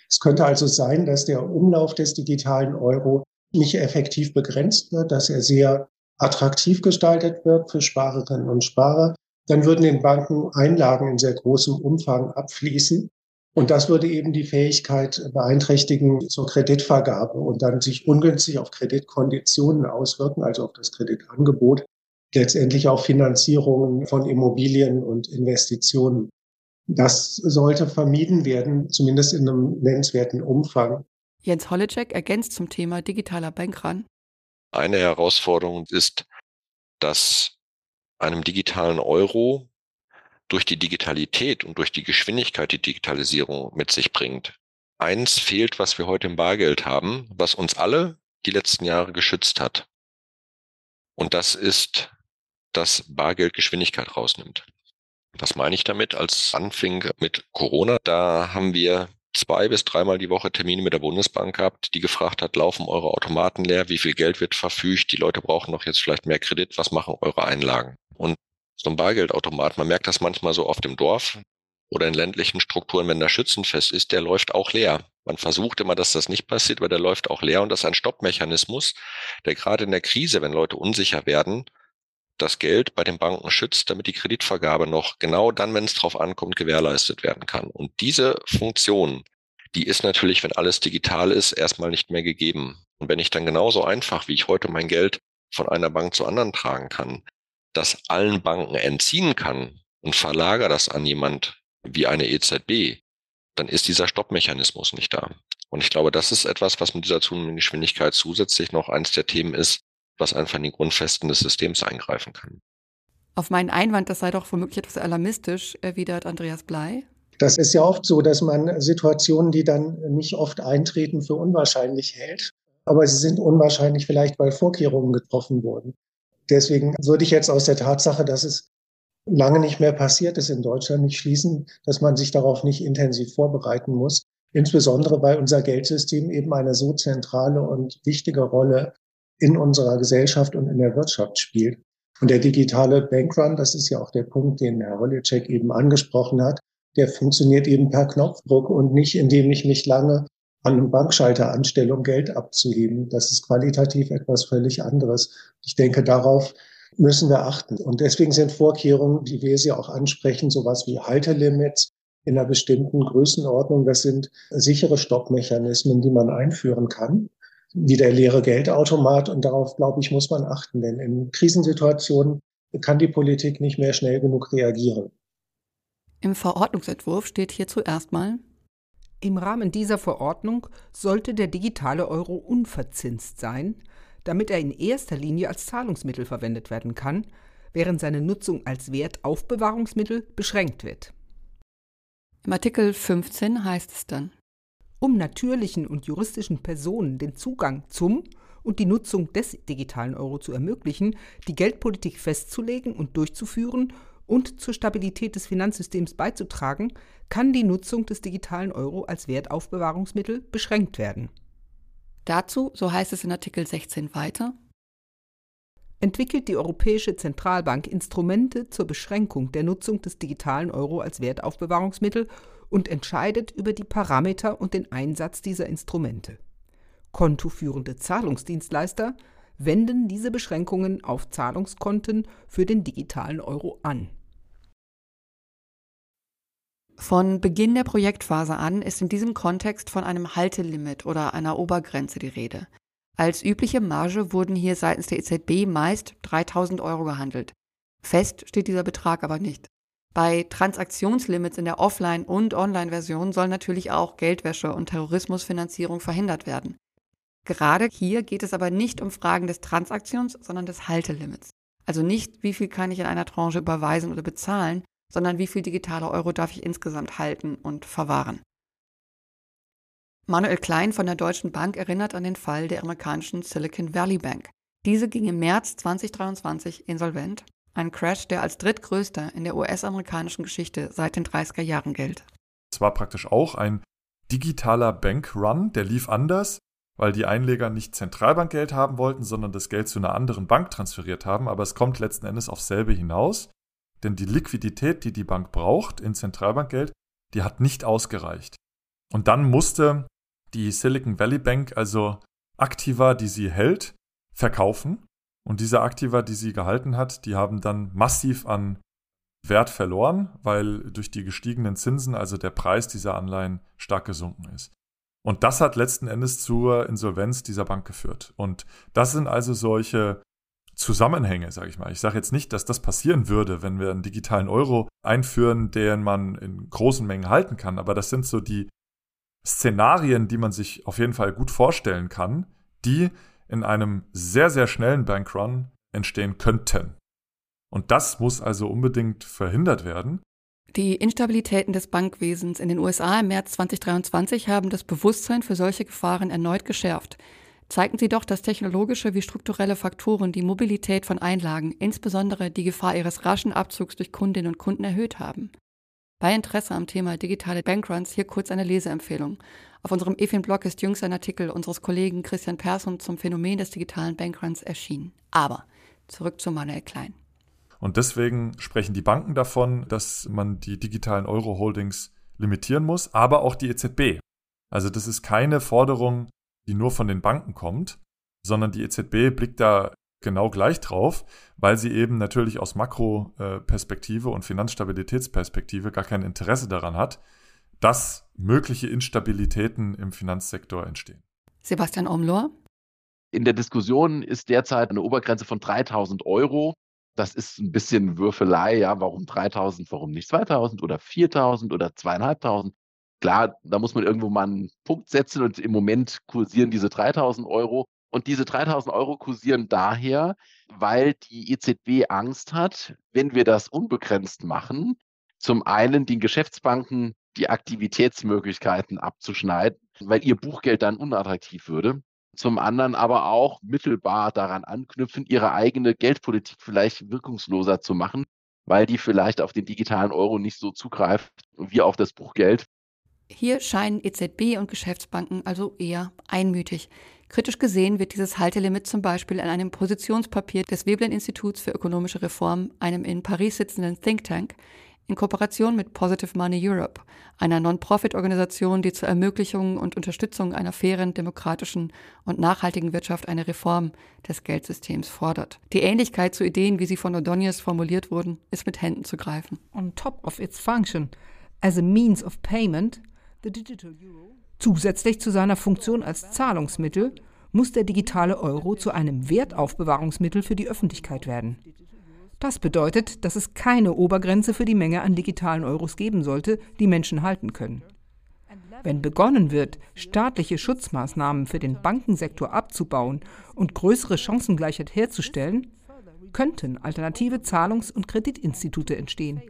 Es könnte also sein, dass der Umlauf des digitalen Euro nicht effektiv begrenzt wird, dass er sehr attraktiv gestaltet wird für Sparerinnen und Sparer. Dann würden den Banken Einlagen in sehr großem Umfang abfließen. Und das würde eben die Fähigkeit beeinträchtigen zur Kreditvergabe und dann sich ungünstig auf Kreditkonditionen auswirken, also auf das Kreditangebot, letztendlich auf Finanzierungen von Immobilien und Investitionen. Das sollte vermieden werden, zumindest in einem nennenswerten Umfang. Jens Holleczek ergänzt zum Thema digitaler Bankrun. Eine Herausforderung ist, dass einem digitalen Euro durch die Digitalität und durch die Geschwindigkeit die Digitalisierung mit sich bringt. Eins fehlt, was wir heute im Bargeld haben, was uns alle die letzten Jahre geschützt hat. Und das ist, dass Bargeld Geschwindigkeit rausnimmt. Was meine ich damit? Als anfing mit Corona, da haben wir zwei bis dreimal die Woche Termine mit der Bundesbank gehabt, die gefragt hat, laufen eure Automaten leer, wie viel Geld wird verfügt, die Leute brauchen doch jetzt vielleicht mehr Kredit, was machen eure Einlagen? Und so ein Bargeldautomat, man merkt das manchmal so auf dem Dorf oder in ländlichen Strukturen, wenn der Schützenfest ist, der läuft auch leer. Man versucht immer, dass das nicht passiert, aber der läuft auch leer und das ist ein Stoppmechanismus, der gerade in der Krise, wenn Leute unsicher werden, das Geld bei den Banken schützt, damit die Kreditvergabe noch genau dann, wenn es drauf ankommt, gewährleistet werden kann. Und diese Funktion, die ist natürlich, wenn alles digital ist, erstmal nicht mehr gegeben. Und wenn ich dann genauso einfach, wie ich heute mein Geld von einer Bank zu anderen tragen kann, das allen Banken entziehen kann und verlagere das an jemand wie eine EZB, dann ist dieser Stoppmechanismus nicht da. Und ich glaube, das ist etwas, was mit dieser zunehmenden Geschwindigkeit zusätzlich noch eines der Themen ist, was einfach in die Grundfesten des Systems eingreifen kann. Auf meinen Einwand, das sei doch womöglich etwas alarmistisch, erwidert Andreas Blei. Das ist ja oft so, dass man Situationen, die dann nicht oft eintreten, für unwahrscheinlich hält. Aber sie sind unwahrscheinlich vielleicht, weil Vorkehrungen getroffen wurden. Deswegen würde ich jetzt aus der Tatsache, dass es lange nicht mehr passiert ist in Deutschland, nicht schließen, dass man sich darauf nicht intensiv vorbereiten muss. Insbesondere weil unser Geldsystem eben eine so zentrale und wichtige Rolle in unserer Gesellschaft und in der Wirtschaft spielt. Und der digitale Bankrun, das ist ja auch der Punkt, den Herr Holicek eben angesprochen hat, der funktioniert eben per Knopfdruck und nicht, indem ich mich lange an einem Bankschalter anstelle, um Geld abzuheben. Das ist qualitativ etwas völlig anderes. Ich denke, darauf müssen wir achten. Und deswegen sind Vorkehrungen, die wir sie auch ansprechen, sowas wie Haltelimits, in einer bestimmten Größenordnung. Das sind sichere Stoppmechanismen, die man einführen kann, wie der leere Geldautomat. Und darauf, glaube ich, muss man achten, denn in Krisensituationen kann die Politik nicht mehr schnell genug reagieren. Im Verordnungsentwurf steht hier zuerst mal, im Rahmen dieser Verordnung sollte der digitale Euro unverzinst sein, damit er in erster Linie als Zahlungsmittel verwendet werden kann, während seine Nutzung als Wertaufbewahrungsmittel beschränkt wird. Im Artikel 15 heißt es dann, um natürlichen und juristischen Personen den Zugang zum und die Nutzung des digitalen Euro zu ermöglichen, die Geldpolitik festzulegen und durchzuführen und zur Stabilität des Finanzsystems beizutragen, kann die Nutzung des digitalen Euro als Wertaufbewahrungsmittel beschränkt werden. Dazu, so heißt es in Artikel 16 weiter, entwickelt die Europäische Zentralbank Instrumente zur Beschränkung der Nutzung des digitalen Euro als Wertaufbewahrungsmittel und entscheidet über die Parameter und den Einsatz dieser Instrumente. Kontoführende Zahlungsdienstleister wenden diese Beschränkungen auf Zahlungskonten für den digitalen Euro an. Von Beginn der Projektphase an ist in diesem Kontext von einem Haltelimit oder einer Obergrenze die Rede. Als übliche Marge wurden hier seitens der EZB meist 3000 Euro gehandelt. Fest steht dieser Betrag aber nicht. Bei Transaktionslimits in der Offline- und Online-Version soll natürlich auch Geldwäsche und Terrorismusfinanzierung verhindert werden. Gerade hier geht es aber nicht um Fragen des Transaktions, sondern des Haltelimits. Also nicht, wie viel kann ich in einer Tranche überweisen oder bezahlen, sondern wie viel digitale Euro darf ich insgesamt halten und verwahren. Manuel Klein von der Deutschen Bank erinnert an den Fall der amerikanischen Silicon Valley Bank. Diese ging im März 2023 insolvent, ein Crash, der als drittgrößter in der US-amerikanischen Geschichte seit den 30er Jahren gilt. Es war praktisch auch ein digitaler Bankrun, der lief anders, weil die Einleger nicht Zentralbankgeld haben wollten, sondern das Geld zu einer anderen Bank transferiert haben, aber es kommt letzten Endes auf selbe hinaus. Denn die Liquidität, die die Bank braucht in Zentralbankgeld, die hat nicht ausgereicht. Und dann musste die Silicon Valley Bank also Aktiva, die sie hält, verkaufen. Und diese Aktiva, die sie gehalten hat, die haben dann massiv an Wert verloren, weil durch die gestiegenen Zinsen also der Preis dieser Anleihen stark gesunken ist. Und das hat letzten Endes zur Insolvenz dieser Bank geführt. Und das sind also solche Zusammenhänge, sage ich mal. Ich sage jetzt nicht, dass das passieren würde, wenn wir einen digitalen Euro einführen, den man in großen Mengen halten kann, aber das sind so die Szenarien, die man sich auf jeden Fall gut vorstellen kann, die in einem sehr, sehr schnellen Bankrun entstehen könnten. Und das muss also unbedingt verhindert werden. Die Instabilitäten des Bankwesens in den USA im März 2023 haben das Bewusstsein für solche Gefahren erneut geschärft zeigten sie doch, dass technologische wie strukturelle Faktoren die Mobilität von Einlagen, insbesondere die Gefahr ihres raschen Abzugs durch Kundinnen und Kunden erhöht haben. Bei Interesse am Thema digitale Bankruns hier kurz eine Leseempfehlung. Auf unserem EFIN-Blog ist jüngst ein Artikel unseres Kollegen Christian Persson zum Phänomen des digitalen Bankruns erschienen. Aber zurück zu Manuel Klein. Und deswegen sprechen die Banken davon, dass man die digitalen Euro-Holdings limitieren muss, aber auch die EZB. Also das ist keine Forderung die nur von den Banken kommt, sondern die EZB blickt da genau gleich drauf, weil sie eben natürlich aus Makroperspektive und Finanzstabilitätsperspektive gar kein Interesse daran hat, dass mögliche Instabilitäten im Finanzsektor entstehen. Sebastian Omlor. In der Diskussion ist derzeit eine Obergrenze von 3000 Euro. Das ist ein bisschen Würfelei, ja. Warum 3000, warum nicht 2000 oder 4000 oder 2500? Klar, da muss man irgendwo mal einen Punkt setzen und im Moment kursieren diese 3000 Euro. Und diese 3000 Euro kursieren daher, weil die EZB Angst hat, wenn wir das unbegrenzt machen, zum einen den Geschäftsbanken die Aktivitätsmöglichkeiten abzuschneiden, weil ihr Buchgeld dann unattraktiv würde. Zum anderen aber auch mittelbar daran anknüpfen, ihre eigene Geldpolitik vielleicht wirkungsloser zu machen, weil die vielleicht auf den digitalen Euro nicht so zugreift wie auf das Buchgeld. Hier scheinen EZB und Geschäftsbanken also eher einmütig. Kritisch gesehen wird dieses Haltelimit zum Beispiel in einem Positionspapier des Veblen Instituts für ökonomische Reform, einem in Paris sitzenden Think Tank, in Kooperation mit Positive Money Europe, einer Non-Profit-Organisation, die zur Ermöglichung und Unterstützung einer fairen, demokratischen und nachhaltigen Wirtschaft eine Reform des Geldsystems fordert. Die Ähnlichkeit zu Ideen, wie sie von O'Donnell formuliert wurden, ist mit Händen zu greifen. On top of its function, as a means of payment, the digital euro. Zusätzlich zu seiner Funktion als Zahlungsmittel muss der digitale Euro zu einem Wertaufbewahrungsmittel für die Öffentlichkeit werden. Das bedeutet, dass es keine Obergrenze für die Menge an digitalen Euros geben sollte, die Menschen halten können. Wenn begonnen wird, staatliche Schutzmaßnahmen für den Bankensektor abzubauen und größere Chancengleichheit herzustellen, könnten alternative Zahlungs- und Kreditinstitute entstehen.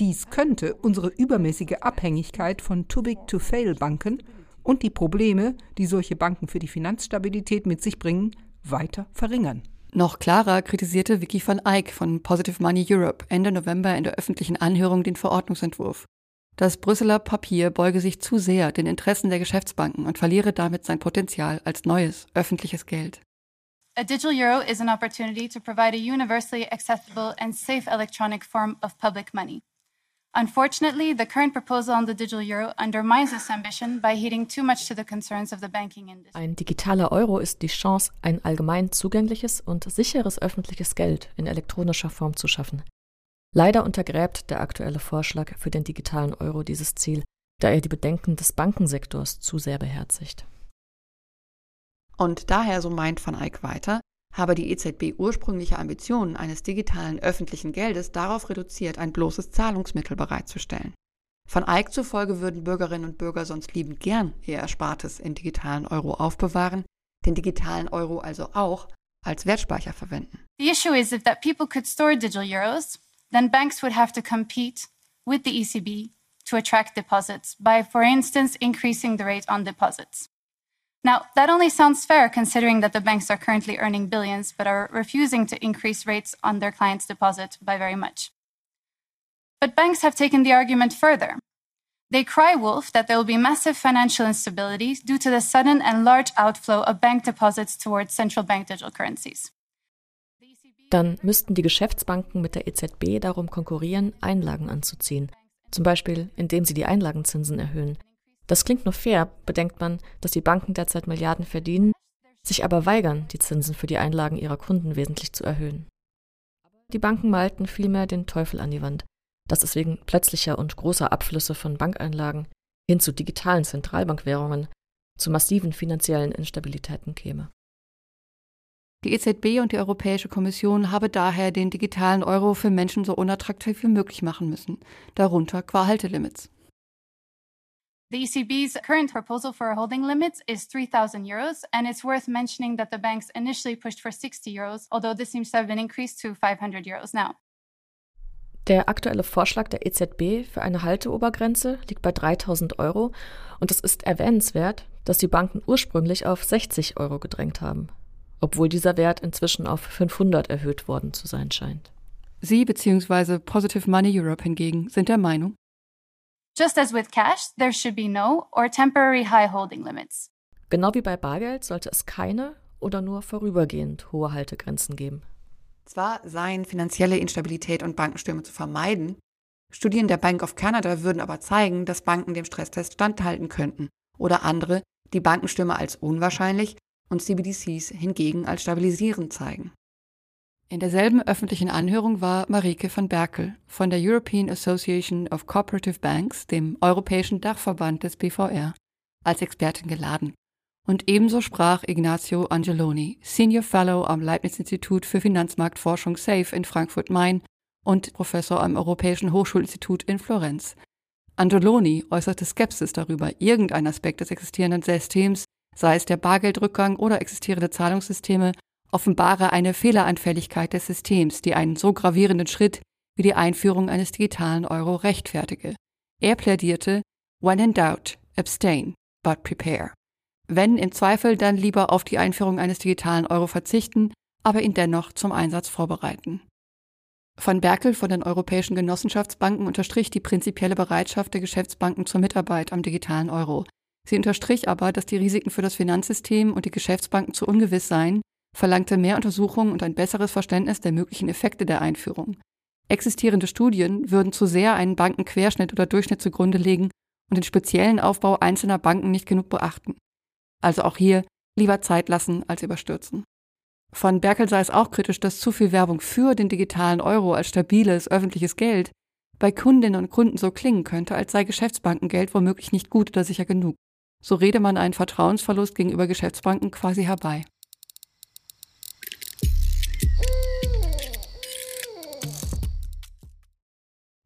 Dies könnte unsere übermäßige Abhängigkeit von Too-Big-to-Fail-Banken und die Probleme, die solche Banken für die Finanzstabilität mit sich bringen, weiter verringern. Noch klarer kritisierte Vicky van Eyck von Positive Money Europe Ende November in der öffentlichen Anhörung den Verordnungsentwurf. Das Brüsseler Papier beuge sich zu sehr den Interessen der Geschäftsbanken und verliere damit sein Potenzial als neues öffentliches Geld. A digital euro is an opportunity to provide a universally accessible and safe electronic form of public money. Unfortunately, the current proposal on the digital euro undermines this ambition by heeding too much to the concerns of the banking industry. Ein digitaler Euro ist die Chance, ein allgemein zugängliches und sicheres öffentliches Geld in elektronischer Form zu schaffen. Leider untergräbt der aktuelle Vorschlag für den digitalen Euro dieses Ziel, da er die Bedenken des Bankensektors zu sehr beherzigt. Und daher, so meint Van Eyck weiter, habe die EZB ursprüngliche Ambitionen eines digitalen öffentlichen Geldes darauf reduziert, ein bloßes Zahlungsmittel bereitzustellen. Von Eyck zufolge würden Bürgerinnen und Bürger sonst liebend gern ihr Erspartes in digitalen Euro aufbewahren, den digitalen Euro also auch als Wertspeicher verwenden. The issue is if that people could store digital euros, then banks would have to compete with the ECB to attract deposits by, for instance, increasing the rate on deposits. Now, that only sounds fair considering that the banks are currently earning billions but are refusing to increase rates on their clients' deposit by very much. But banks have taken the argument further. They cry wolf that there will be massive financial instability due to the sudden and large outflow of bank deposits towards central bank digital currencies. Dann müssten die Geschäftsbanken mit der EZB darum konkurrieren, Einlagen anzuziehen, zum Beispiel indem sie die Einlagenzinsen erhöhen. Das klingt nur fair, bedenkt man, dass die Banken derzeit Milliarden verdienen, sich aber weigern, die Zinsen für die Einlagen ihrer Kunden wesentlich zu erhöhen. Die Banken malten vielmehr den Teufel an die Wand, dass es wegen plötzlicher und großer Abflüsse von Bankeinlagen hin zu digitalen Zentralbankwährungen zu massiven finanziellen Instabilitäten käme. Die EZB und die Europäische Kommission habe daher den digitalen Euro für Menschen so unattraktiv wie möglich machen müssen, darunter qua Haltelimits. The ECB's current proposal for holding limits is 3,000 euros, and it's worth mentioning that the banks initially pushed for 60 euros, although this seems to have been increased to 500 euros now. Der aktuelle Vorschlag der EZB für eine Halteobergrenze liegt bei 3000 Euro und es ist erwähnenswert, dass die Banken ursprünglich auf 60 Euro gedrängt haben obwohl dieser Wert inzwischen auf 500 erhöht worden zu sein scheint. Sie bzw. Positive Money Europe hingegen sind der Meinung, Just as with cash, there should be no or temporary high holding limits. Genau wie bei Bargeld sollte es keine oder nur vorübergehend hohe Haltegrenzen geben. Zwar seien finanzielle Instabilität und Bankenstürme zu vermeiden, Studien der Bank of Canada würden aber zeigen, dass Banken dem Stresstest standhalten könnten oder andere, die Bankenstürme als unwahrscheinlich und CBDCs hingegen als stabilisierend zeigen. In derselben öffentlichen Anhörung war Marike van Berkel von der European Association of Cooperative Banks, dem europäischen Dachverband des BVR, als Expertin geladen. Und ebenso sprach Ignazio Angeloni, Senior Fellow am Leibniz-Institut für Finanzmarktforschung SAFE in Frankfurt-Main und Professor am Europäischen Hochschulinstitut in Florenz. Angeloni äußerte Skepsis darüber, irgendein Aspekt des existierenden Systems sei es der Bargeldrückgang oder existierende Zahlungssysteme, offenbare eine Fehleranfälligkeit des Systems, die einen so gravierenden Schritt wie die Einführung eines digitalen Euro rechtfertige. Er plädierte, when in doubt, abstain, but prepare. Wenn im Zweifel, dann lieber auf die Einführung eines digitalen Euro verzichten, aber ihn dennoch zum Einsatz vorbereiten. Van Berkel von den europäischen Genossenschaftsbanken unterstrich die prinzipielle Bereitschaft der Geschäftsbanken zur Mitarbeit am digitalen Euro. Sie unterstrich aber, dass die Risiken für das Finanzsystem und die Geschäftsbanken zu ungewiss seien, verlangte mehr Untersuchungen und ein besseres Verständnis der möglichen Effekte der Einführung. Existierende Studien würden zu sehr einen Bankenquerschnitt oder Durchschnitt zugrunde legen und den speziellen Aufbau einzelner Banken nicht genug beachten. Also auch hier lieber Zeit lassen als überstürzen. Von Berkel sei es auch kritisch, dass zu viel Werbung für den digitalen Euro als stabiles öffentliches Geld bei Kundinnen und Kunden so klingen könnte, als sei Geschäftsbankengeld womöglich nicht gut oder sicher genug. So rede man einen Vertrauensverlust gegenüber Geschäftsbanken quasi herbei.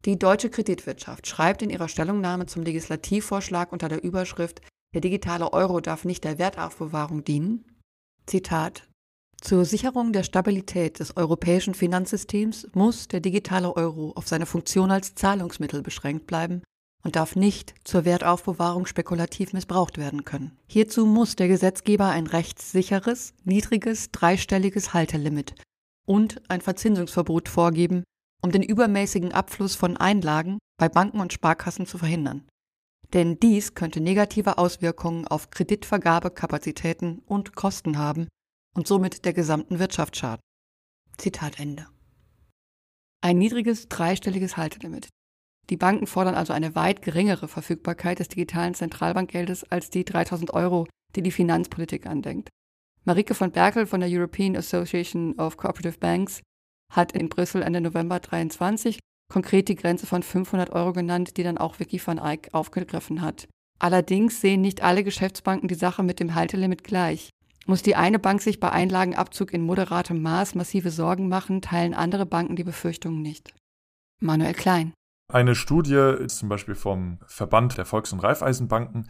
Die deutsche Kreditwirtschaft schreibt in ihrer Stellungnahme zum Legislativvorschlag unter der Überschrift Der digitale Euro darf nicht der Wertaufbewahrung dienen. Zitat zur Sicherung der Stabilität des europäischen Finanzsystems muss der digitale Euro auf seine Funktion als Zahlungsmittel beschränkt bleiben und darf nicht zur Wertaufbewahrung spekulativ missbraucht werden können. Hierzu muss der Gesetzgeber ein rechtssicheres, niedriges, dreistelliges Haltelimit und ein Verzinsungsverbot vorgeben, um den übermäßigen Abfluss von Einlagen bei Banken und Sparkassen zu verhindern. Denn dies könnte negative Auswirkungen auf Kreditvergabekapazitäten und Kosten haben und somit der gesamten Wirtschaft schaden. Zitat Ende. Ein niedriges dreistelliges Haltelimit. Die Banken fordern also eine weit geringere Verfügbarkeit des digitalen Zentralbankgeldes als die 3000 Euro, die die Finanzpolitik andenkt. Marike von Berkel von der European Association of Cooperative Banks hat in Brüssel Ende November 23 konkret die Grenze von 500 Euro genannt, die dann auch Vicky van Eyck aufgegriffen hat. Allerdings sehen nicht alle Geschäftsbanken die Sache mit dem Haltelimit gleich. Muss die eine Bank sich bei Einlagenabzug in moderatem Maß massive Sorgen machen, teilen andere Banken die Befürchtungen nicht. Manuel Klein. Eine Studie zum Beispiel vom Verband der Volks- und Raiffeisenbanken,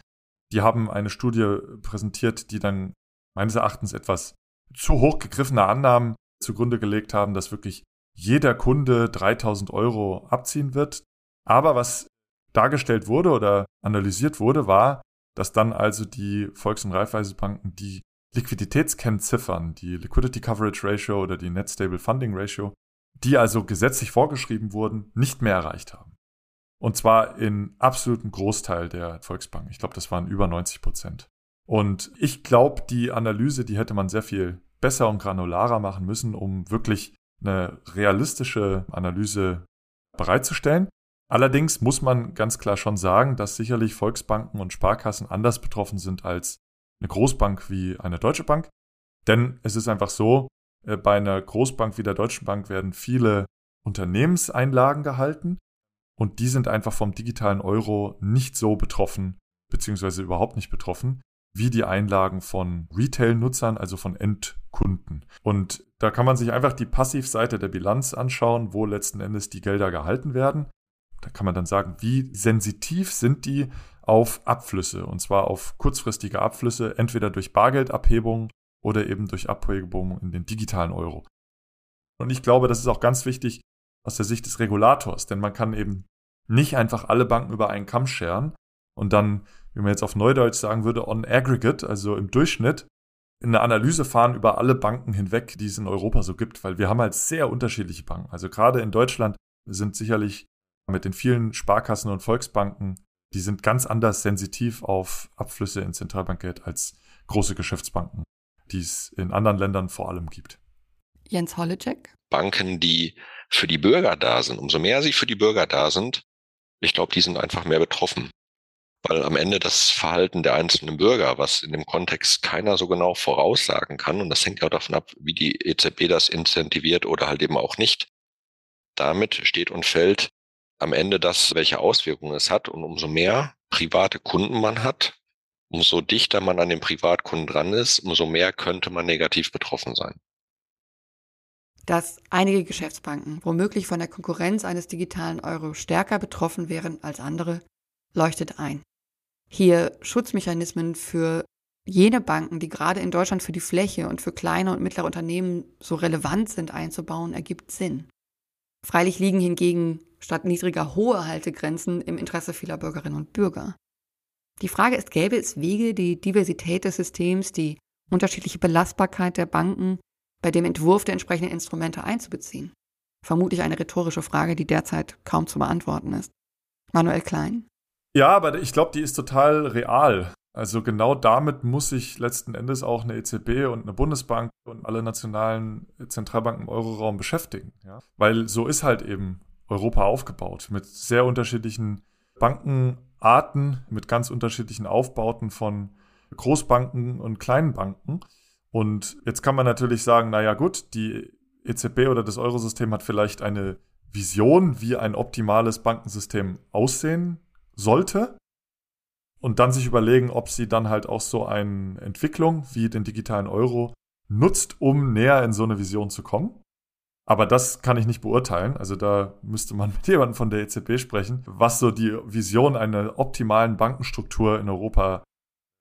die haben eine Studie präsentiert, die dann meines Erachtens etwas zu hoch gegriffene Annahmen zugrunde gelegt haben, dass wirklich jeder Kunde 3000 Euro abziehen wird. Aber was dargestellt wurde oder analysiert wurde, war, dass dann also die Volks- und Raiffeisenbanken die Liquiditätskennziffern, die Liquidity Coverage Ratio oder die Net Stable Funding Ratio, die also gesetzlich vorgeschrieben wurden, nicht mehr erreicht haben. Und zwar in absoluten Großteil der Volksbanken. Ich glaube, das waren über 90 Prozent. Und ich glaube, die Analyse, die hätte man sehr viel besser und granularer machen müssen, um wirklich eine realistische Analyse bereitzustellen. Allerdings muss man ganz klar schon sagen, dass sicherlich Volksbanken und Sparkassen anders betroffen sind als eine Großbank wie eine Deutsche Bank. Denn es ist einfach so, äh, bei einer Großbank wie der Deutschen Bank werden viele Unternehmenseinlagen gehalten und die sind einfach vom digitalen Euro nicht so betroffen, beziehungsweise überhaupt nicht betroffen, wie die Einlagen von Retail-Nutzern, also von Endkunden. Und da kann man sich einfach die Passivseite der Bilanz anschauen, wo letzten Endes die Gelder gehalten werden. Da kann man dann sagen, wie sensitiv sind die auf Abflüsse, und zwar auf kurzfristige Abflüsse, entweder durch Bargeldabhebung oder eben durch Abhebung in den digitalen Euro. Und ich glaube, das ist auch ganz wichtig aus der Sicht des Regulators, denn man kann eben nicht einfach alle Banken über einen Kamm scheren und dann, wie man jetzt auf Neudeutsch sagen würde, on aggregate, also im Durchschnitt, in eine Analyse fahren über alle Banken hinweg, die es in Europa so gibt, weil wir haben halt sehr unterschiedliche Banken. Also gerade in Deutschland sind sicherlich mit den vielen Sparkassen und Volksbanken die sind ganz anders sensitiv auf Abflüsse in Zentralbankgeld als große Geschäftsbanken, die es in anderen Ländern vor allem gibt. Jens Holleczek. Banken, die für die Bürger da sind, umso mehr sie für die Bürger da sind, ich glaube, die sind einfach mehr betroffen. Weil am Ende das Verhalten der einzelnen Bürger, was in dem Kontext keiner so genau voraussagen kann, und das hängt ja davon ab, wie die EZB das incentiviert oder halt eben auch nicht, damit steht und fällt am Ende das, welche Auswirkungen es hat. Und umso mehr private Kunden man hat, umso dichter man an den Privatkunden dran ist, umso mehr könnte man negativ betroffen sein. Dass einige Geschäftsbanken womöglich von der Konkurrenz eines digitalen Euro stärker betroffen wären als andere, leuchtet ein. Hier Schutzmechanismen für jene Banken, die gerade in Deutschland für die Fläche und für kleine und mittlere Unternehmen so relevant sind, einzubauen, ergibt Sinn. Freilich liegen hingegen statt niedriger hohe Haltegrenzen im Interesse vieler Bürgerinnen und Bürger. Die Frage ist, gäbe es Wege, die Diversität des Systems, die unterschiedliche Belastbarkeit der Banken bei dem Entwurf der entsprechenden Instrumente einzubeziehen? Vermutlich eine rhetorische Frage, die derzeit kaum zu beantworten ist. Manuel Klein? Ja, aber ich glaube, die ist total real. Also genau damit muss sich letzten Endes auch eine EZB und eine Bundesbank und alle nationalen Zentralbanken im Euroraum beschäftigen. Ja? Weil so ist halt eben Europa aufgebaut mit sehr unterschiedlichen Bankenarten, mit ganz unterschiedlichen Aufbauten von Großbanken und kleinen Banken. Und jetzt kann man natürlich sagen, naja gut, die EZB oder das Eurosystem hat vielleicht eine Vision, wie ein optimales Bankensystem aussehen sollte. Und dann sich überlegen, ob sie dann halt auch so eine Entwicklung wie den digitalen Euro nutzt, um näher in so eine Vision zu kommen. Aber das kann ich nicht beurteilen. Also da müsste man mit jemandem von der EZB sprechen, was so die Vision einer optimalen Bankenstruktur in Europa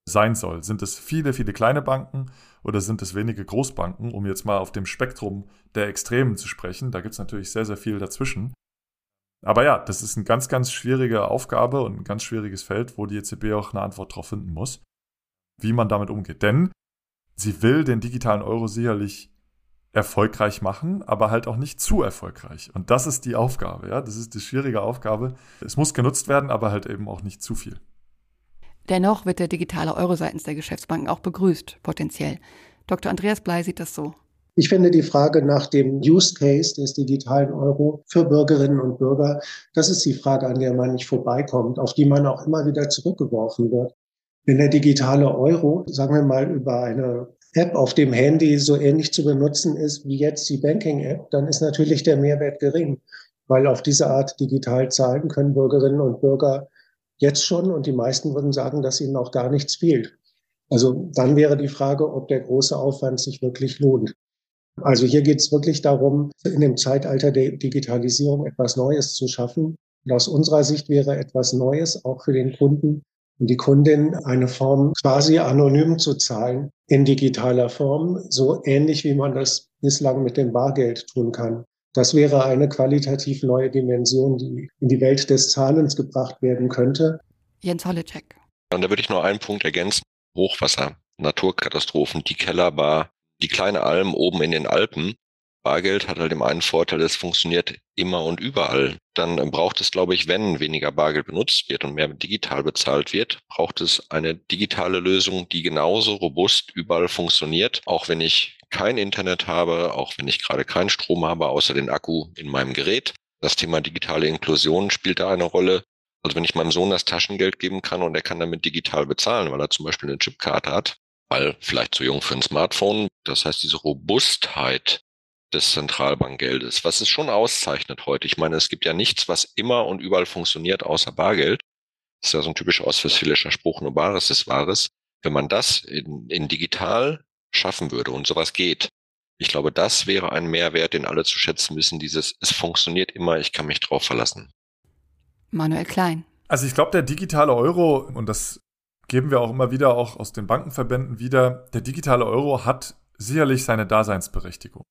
sein soll. Sind es viele, viele kleine Banken oder sind es wenige Großbanken, um jetzt mal auf dem Spektrum der Extremen zu sprechen? Da gibt es natürlich sehr, sehr viel dazwischen. Aber ja, das ist eine ganz, ganz schwierige Aufgabe und ein ganz schwieriges Feld, wo die EZB auch eine Antwort darauf finden muss, wie man damit umgeht. Denn sie will den digitalen Euro sicherlich erfolgreich machen, aber halt auch nicht zu erfolgreich. Und das ist die Aufgabe, ja. Das ist die schwierige Aufgabe. Es muss genutzt werden, aber halt eben auch nicht zu viel. Dennoch wird der digitale Euro seitens der Geschäftsbanken auch begrüßt, potenziell. Dr. Andreas Blei sieht das so. Ich finde die Frage nach dem Use Case des digitalen Euro für Bürgerinnen und Bürger, das ist die Frage, an der man nicht vorbeikommt, auf die man auch immer wieder zurückgeworfen wird. Wenn der digitale Euro, sagen wir mal, über eine App auf dem Handy so ähnlich zu benutzen ist wie jetzt die Banking-App, dann ist natürlich der Mehrwert gering, weil auf diese Art digital zahlen können Bürgerinnen und Bürger jetzt schon und die meisten würden sagen, dass ihnen auch gar nichts fehlt. Also dann wäre die Frage, ob der große Aufwand sich wirklich lohnt. Also hier geht es wirklich darum, in dem Zeitalter der Digitalisierung etwas Neues zu schaffen. Und aus unserer Sicht wäre etwas Neues auch für den Kunden und die Kundin eine Form quasi anonym zu zahlen in digitaler Form, so ähnlich wie man das bislang mit dem Bargeld tun kann. Das wäre eine qualitativ neue Dimension, die in die Welt des Zahlens gebracht werden könnte. Jens Holleczek. Und da würde ich nur einen Punkt ergänzen. Hochwasser, Naturkatastrophen, die Kellerbar, die kleine Alm oben in den Alpen. Bargeld hat halt den einen Vorteil, es funktioniert immer und überall. Dann braucht es, glaube ich, wenn weniger Bargeld benutzt wird und mehr digital bezahlt wird, braucht es eine digitale Lösung, die genauso robust überall funktioniert, auch wenn ich kein Internet habe, auch wenn ich gerade keinen Strom habe, außer den Akku in meinem Gerät. Das Thema digitale Inklusion spielt da eine Rolle. Also wenn ich meinem Sohn das Taschengeld geben kann und er kann damit digital bezahlen, weil er zum Beispiel eine Chipkarte hat, weil vielleicht zu jung für ein Smartphone. Das heißt, diese Robustheit des Zentralbankgeldes, was es schon auszeichnet heute. Ich meine, es gibt ja nichts, was immer und überall funktioniert, außer Bargeld. Das ist ja so ein typisch ostwestfälischer Spruch, nur Bares ist Wahres. Wenn man das in, in digital schaffen würde und sowas geht, ich glaube, das wäre ein Mehrwert, den alle zu schätzen wissen, dieses, es funktioniert immer, ich kann mich drauf verlassen. Manuel Klein. Also ich glaube, der digitale Euro, und das geben wir auch immer wieder auch aus den Bankenverbänden wieder, der digitale Euro hat sicherlich seine Daseinsberechtigung.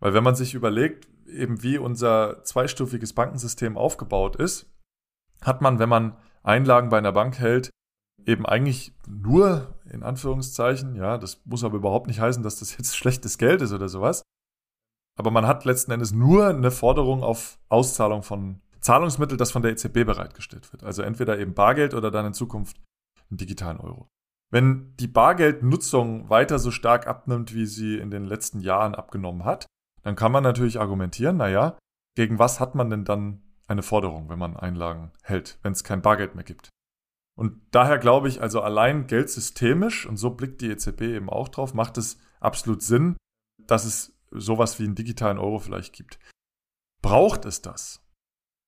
Weil wenn man sich überlegt, eben wie unser zweistufiges Bankensystem aufgebaut ist, hat man, wenn man Einlagen bei einer Bank hält, eben eigentlich nur in Anführungszeichen, ja, das muss aber überhaupt nicht heißen, dass das jetzt schlechtes Geld ist oder sowas. Aber man hat letzten Endes nur eine Forderung auf Auszahlung von Zahlungsmitteln, das von der EZB bereitgestellt wird. Also entweder eben Bargeld oder dann in Zukunft einen digitalen Euro. Wenn die Bargeldnutzung weiter so stark abnimmt, wie sie in den letzten Jahren abgenommen hat, dann kann man natürlich argumentieren, naja, gegen was hat man denn dann eine Forderung, wenn man Einlagen hält, wenn es kein Bargeld mehr gibt? Und daher glaube ich, also allein geldsystemisch, und so blickt die EZB eben auch drauf, macht es absolut Sinn, dass es sowas wie einen digitalen Euro vielleicht gibt. Braucht es das?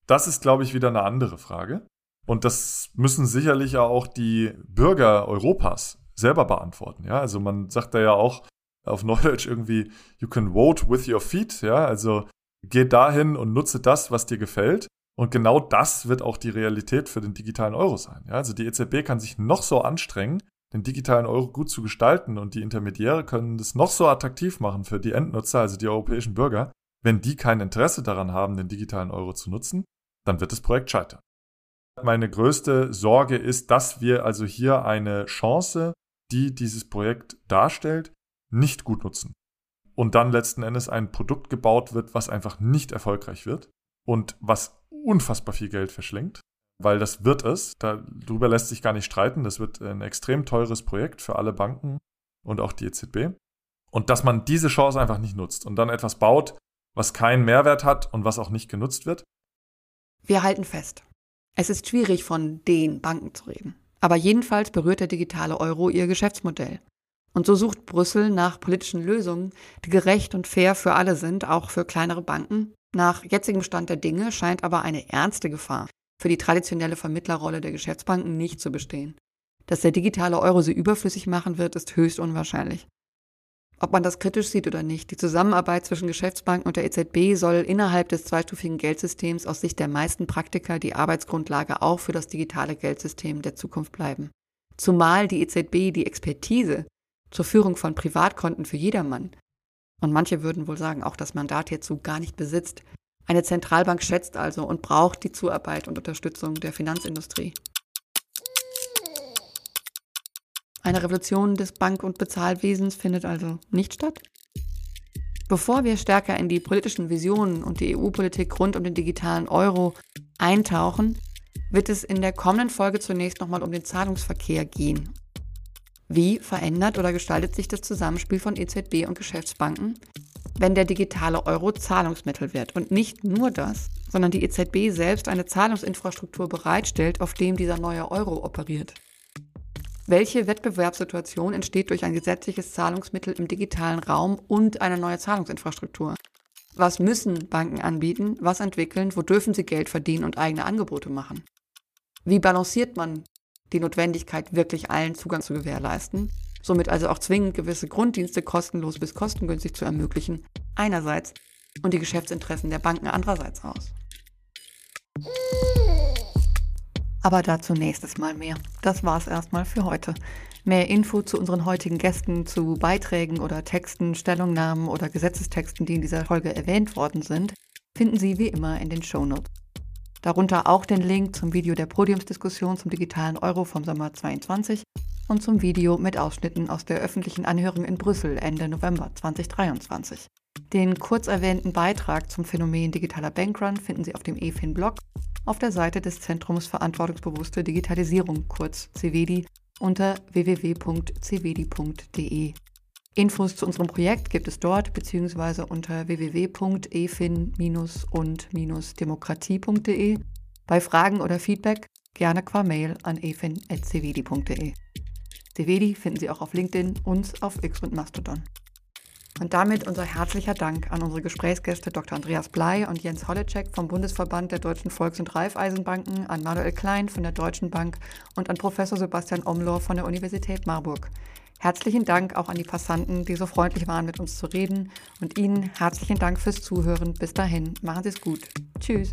Das ist, glaube ich, wieder eine andere Frage. Und das müssen sicherlich auch die Bürger Europas selber beantworten. Ja, also man sagt da ja auch, auf Neudeutsch irgendwie, you can vote with your feet, ja, also geh dahin und nutze das, was dir gefällt. Und genau das wird auch die Realität für den digitalen Euro sein. Ja, also die EZB kann sich noch so anstrengen, den digitalen Euro gut zu gestalten und die Intermediäre können das noch so attraktiv machen für die Endnutzer, also die europäischen Bürger. Wenn die kein Interesse daran haben, den digitalen Euro zu nutzen, dann wird das Projekt scheitern. Meine größte Sorge ist, dass wir also hier eine Chance, die dieses Projekt darstellt, nicht gut nutzen. Und dann letzten Endes ein Produkt gebaut wird, was einfach nicht erfolgreich wird und was unfassbar viel Geld verschlingt, weil das wird es. Darüber lässt sich gar nicht streiten. Das wird ein extrem teures Projekt für alle Banken und auch die EZB. Und dass man diese Chance einfach nicht nutzt und dann etwas baut, was keinen Mehrwert hat und was auch nicht genutzt wird. Wir halten fest. Es ist schwierig, von den Banken zu reden. Aber jedenfalls berührt der digitale Euro ihr Geschäftsmodell. Und so sucht Brüssel nach politischen Lösungen, die gerecht und fair für alle sind, auch für kleinere Banken, Nach jetzigem Stand der Dinge scheint aber eine ernste Gefahr für die traditionelle Vermittlerrolle der Geschäftsbanken nicht zu bestehen. Dass der digitale Euro sie überflüssig machen wird, ist höchst unwahrscheinlich. Ob man das kritisch sieht oder nicht, die Zusammenarbeit zwischen Geschäftsbanken und der EZB soll innerhalb des zweistufigen Geldsystems aus Sicht der meisten Praktiker die Arbeitsgrundlage auch für das digitale Geldsystem der Zukunft bleiben. Zumal die EZB die Expertise zur Führung von Privatkonten für jedermann und manche würden wohl sagen, auch das Mandat hierzu gar nicht besitzt. Eine Zentralbank schätzt also und braucht die Zuarbeit und Unterstützung der Finanzindustrie. Eine Revolution des Bank- und Bezahlwesens findet also nicht statt. Bevor wir stärker in die politischen Visionen und die EU-Politik rund um den digitalen Euro eintauchen, wird es in der kommenden Folge zunächst nochmal um den Zahlungsverkehr gehen. Wie verändert oder gestaltet sich das Zusammenspiel von EZB und Geschäftsbanken, wenn der digitale Euro Zahlungsmittel wird? Und nicht nur das, sondern die EZB selbst eine Zahlungsinfrastruktur bereitstellt, auf dem dieser neue Euro operiert. Welche Wettbewerbssituation entsteht durch ein gesetzliches Zahlungsmittel im digitalen Raum und eine neue Zahlungsinfrastruktur? Was müssen Banken anbieten? Was entwickeln? Wo dürfen sie Geld verdienen und eigene Angebote machen? Wie balanciert man die Notwendigkeit, wirklich allen Zugang zu gewährleisten, somit also auch zwingend gewisse Grunddienste kostenlos bis kostengünstig zu ermöglichen, einerseits und die Geschäftsinteressen der Banken andererseits aus? Aber dazu nächstes Mal mehr. Das war's erstmal für heute. Mehr Info zu unseren heutigen Gästen, zu Beiträgen oder Texten, Stellungnahmen oder Gesetzestexten, die in dieser Folge erwähnt worden sind, finden Sie wie immer in den Shownotes. Darunter auch den Link zum Video der Podiumsdiskussion zum digitalen Euro vom Sommer 22 und zum Video mit Ausschnitten aus der öffentlichen Anhörung in Brüssel Ende November 2023. Den kurz erwähnten Beitrag zum Phänomen digitaler Bankrun finden Sie auf dem EFIN-Blog auf der Seite des Zentrums Verantwortungsbewusste Digitalisierung, kurz CVEDI, unter www.cvedi.de. Infos zu unserem Projekt gibt es dort bzw. unter www.efin-und-demokratie.de. Bei Fragen oder Feedback gerne qua Mail an efin.cvedi.de. Cvedi finden Sie auch auf LinkedIn, uns auf X und Mastodon. Und damit unser herzlicher Dank an unsere Gesprächsgäste Dr. Andreas Blei und Jens Holleczek vom Bundesverband der Deutschen Volks- und Raiffeisenbanken, an Manuel Klein von der Deutschen Bank und an Professor Sebastian Omlor von der Universität Marburg. Herzlichen Dank auch an die Passanten, die so freundlich waren, mit uns zu reden. Und Ihnen herzlichen Dank fürs Zuhören. Bis dahin, machen Sie es gut. Tschüss.